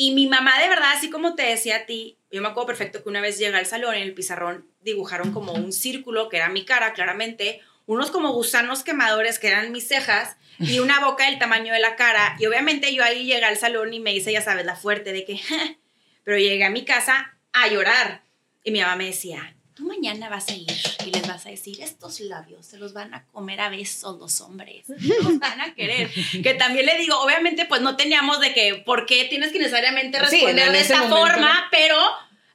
Y mi mamá, de verdad, así como te decía a ti, yo me acuerdo perfecto que una vez llegué al salón y en el pizarrón dibujaron como un círculo que era mi cara, claramente, unos como gusanos quemadores que eran mis cejas y una boca del tamaño de la cara. Y obviamente yo ahí llegué al salón y me hice, ya sabes, la fuerte de que, pero llegué a mi casa a llorar. Y mi mamá me decía, tú mañana vas a ir y les vas a decir, estos labios se los van a comer a besos los hombres, los van a querer. que también le digo, obviamente pues no teníamos de que, ¿por qué tienes que necesariamente Sí, responder en de esta momento, forma? Pero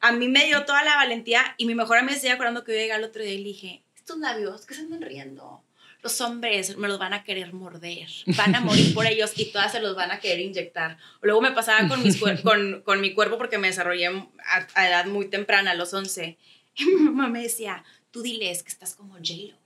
a mí me dio toda la valentía y mi mejor amiga se acordando que yo llegué al otro día y le dije, estos labios, ¿qué se andan riendo? Los hombres me los van a querer morder, van a morir por ellos y todas se los van a querer inyectar. Luego me pasaba con, mis con, con mi cuerpo porque me desarrollé a, a edad muy temprana, a los 11. Y mi mamá me decía, tú diles que estás como J-Lo.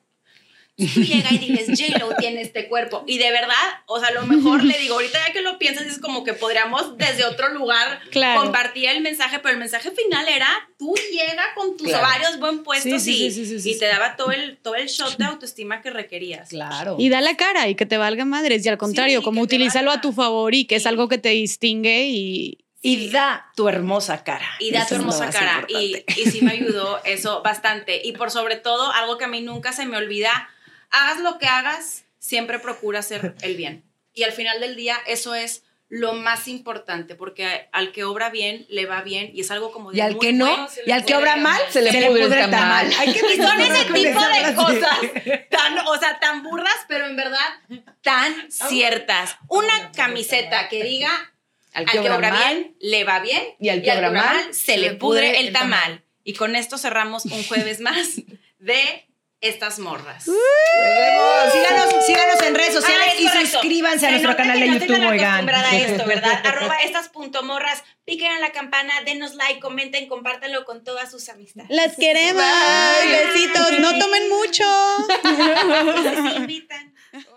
Tú llega y diles, J-Lo tiene este cuerpo. Y de verdad, o sea, a lo mejor le digo, ahorita ya que lo piensas, es como que podríamos desde otro lugar Claro. compartir el mensaje, pero el mensaje final era, tú llega con tus Claro. ovarios buen puestos Sí, sí, y, sí, sí, sí, y sí. te daba todo el, todo el shot de autoestima que requerías. Claro. Y da la cara y que te valga madres. Y al contrario, Sí, como utilízalo a tu favor y que es algo que te distingue y. Y da tu hermosa cara. Y da Eso tu hermosa cara. Y, y sí me ayudó eso bastante. Y por sobre todo, algo que a mí nunca se me olvida, hagas lo que hagas, siempre procura hacer el bien. Y al final del día, eso es lo más importante, porque al que obra bien, le va bien. Y es algo como de Y al muy que no, bueno, y al que obra mal, Se le pudre el tamal. tamal. Hay que Y son ese tipo de cosas tan, o sea, tan burdas, pero en verdad tan ciertas. Una camiseta que diga al que, obra, bien, le va bien. Y al que obra mal, se le pudre el tamal. Y con esto cerramos un jueves más de estas morras. Síganos, síganos en redes sociales Ah, y correcto. suscríbanse a Se nuestro canal de no YouTube, oigan. a esto, ¿verdad? Arroba estas punto morras, piquen a la campana, denos like, comenten, compártanlo con todas sus amistades. ¡Las queremos! Besitos. No tomen mucho. Les invitan.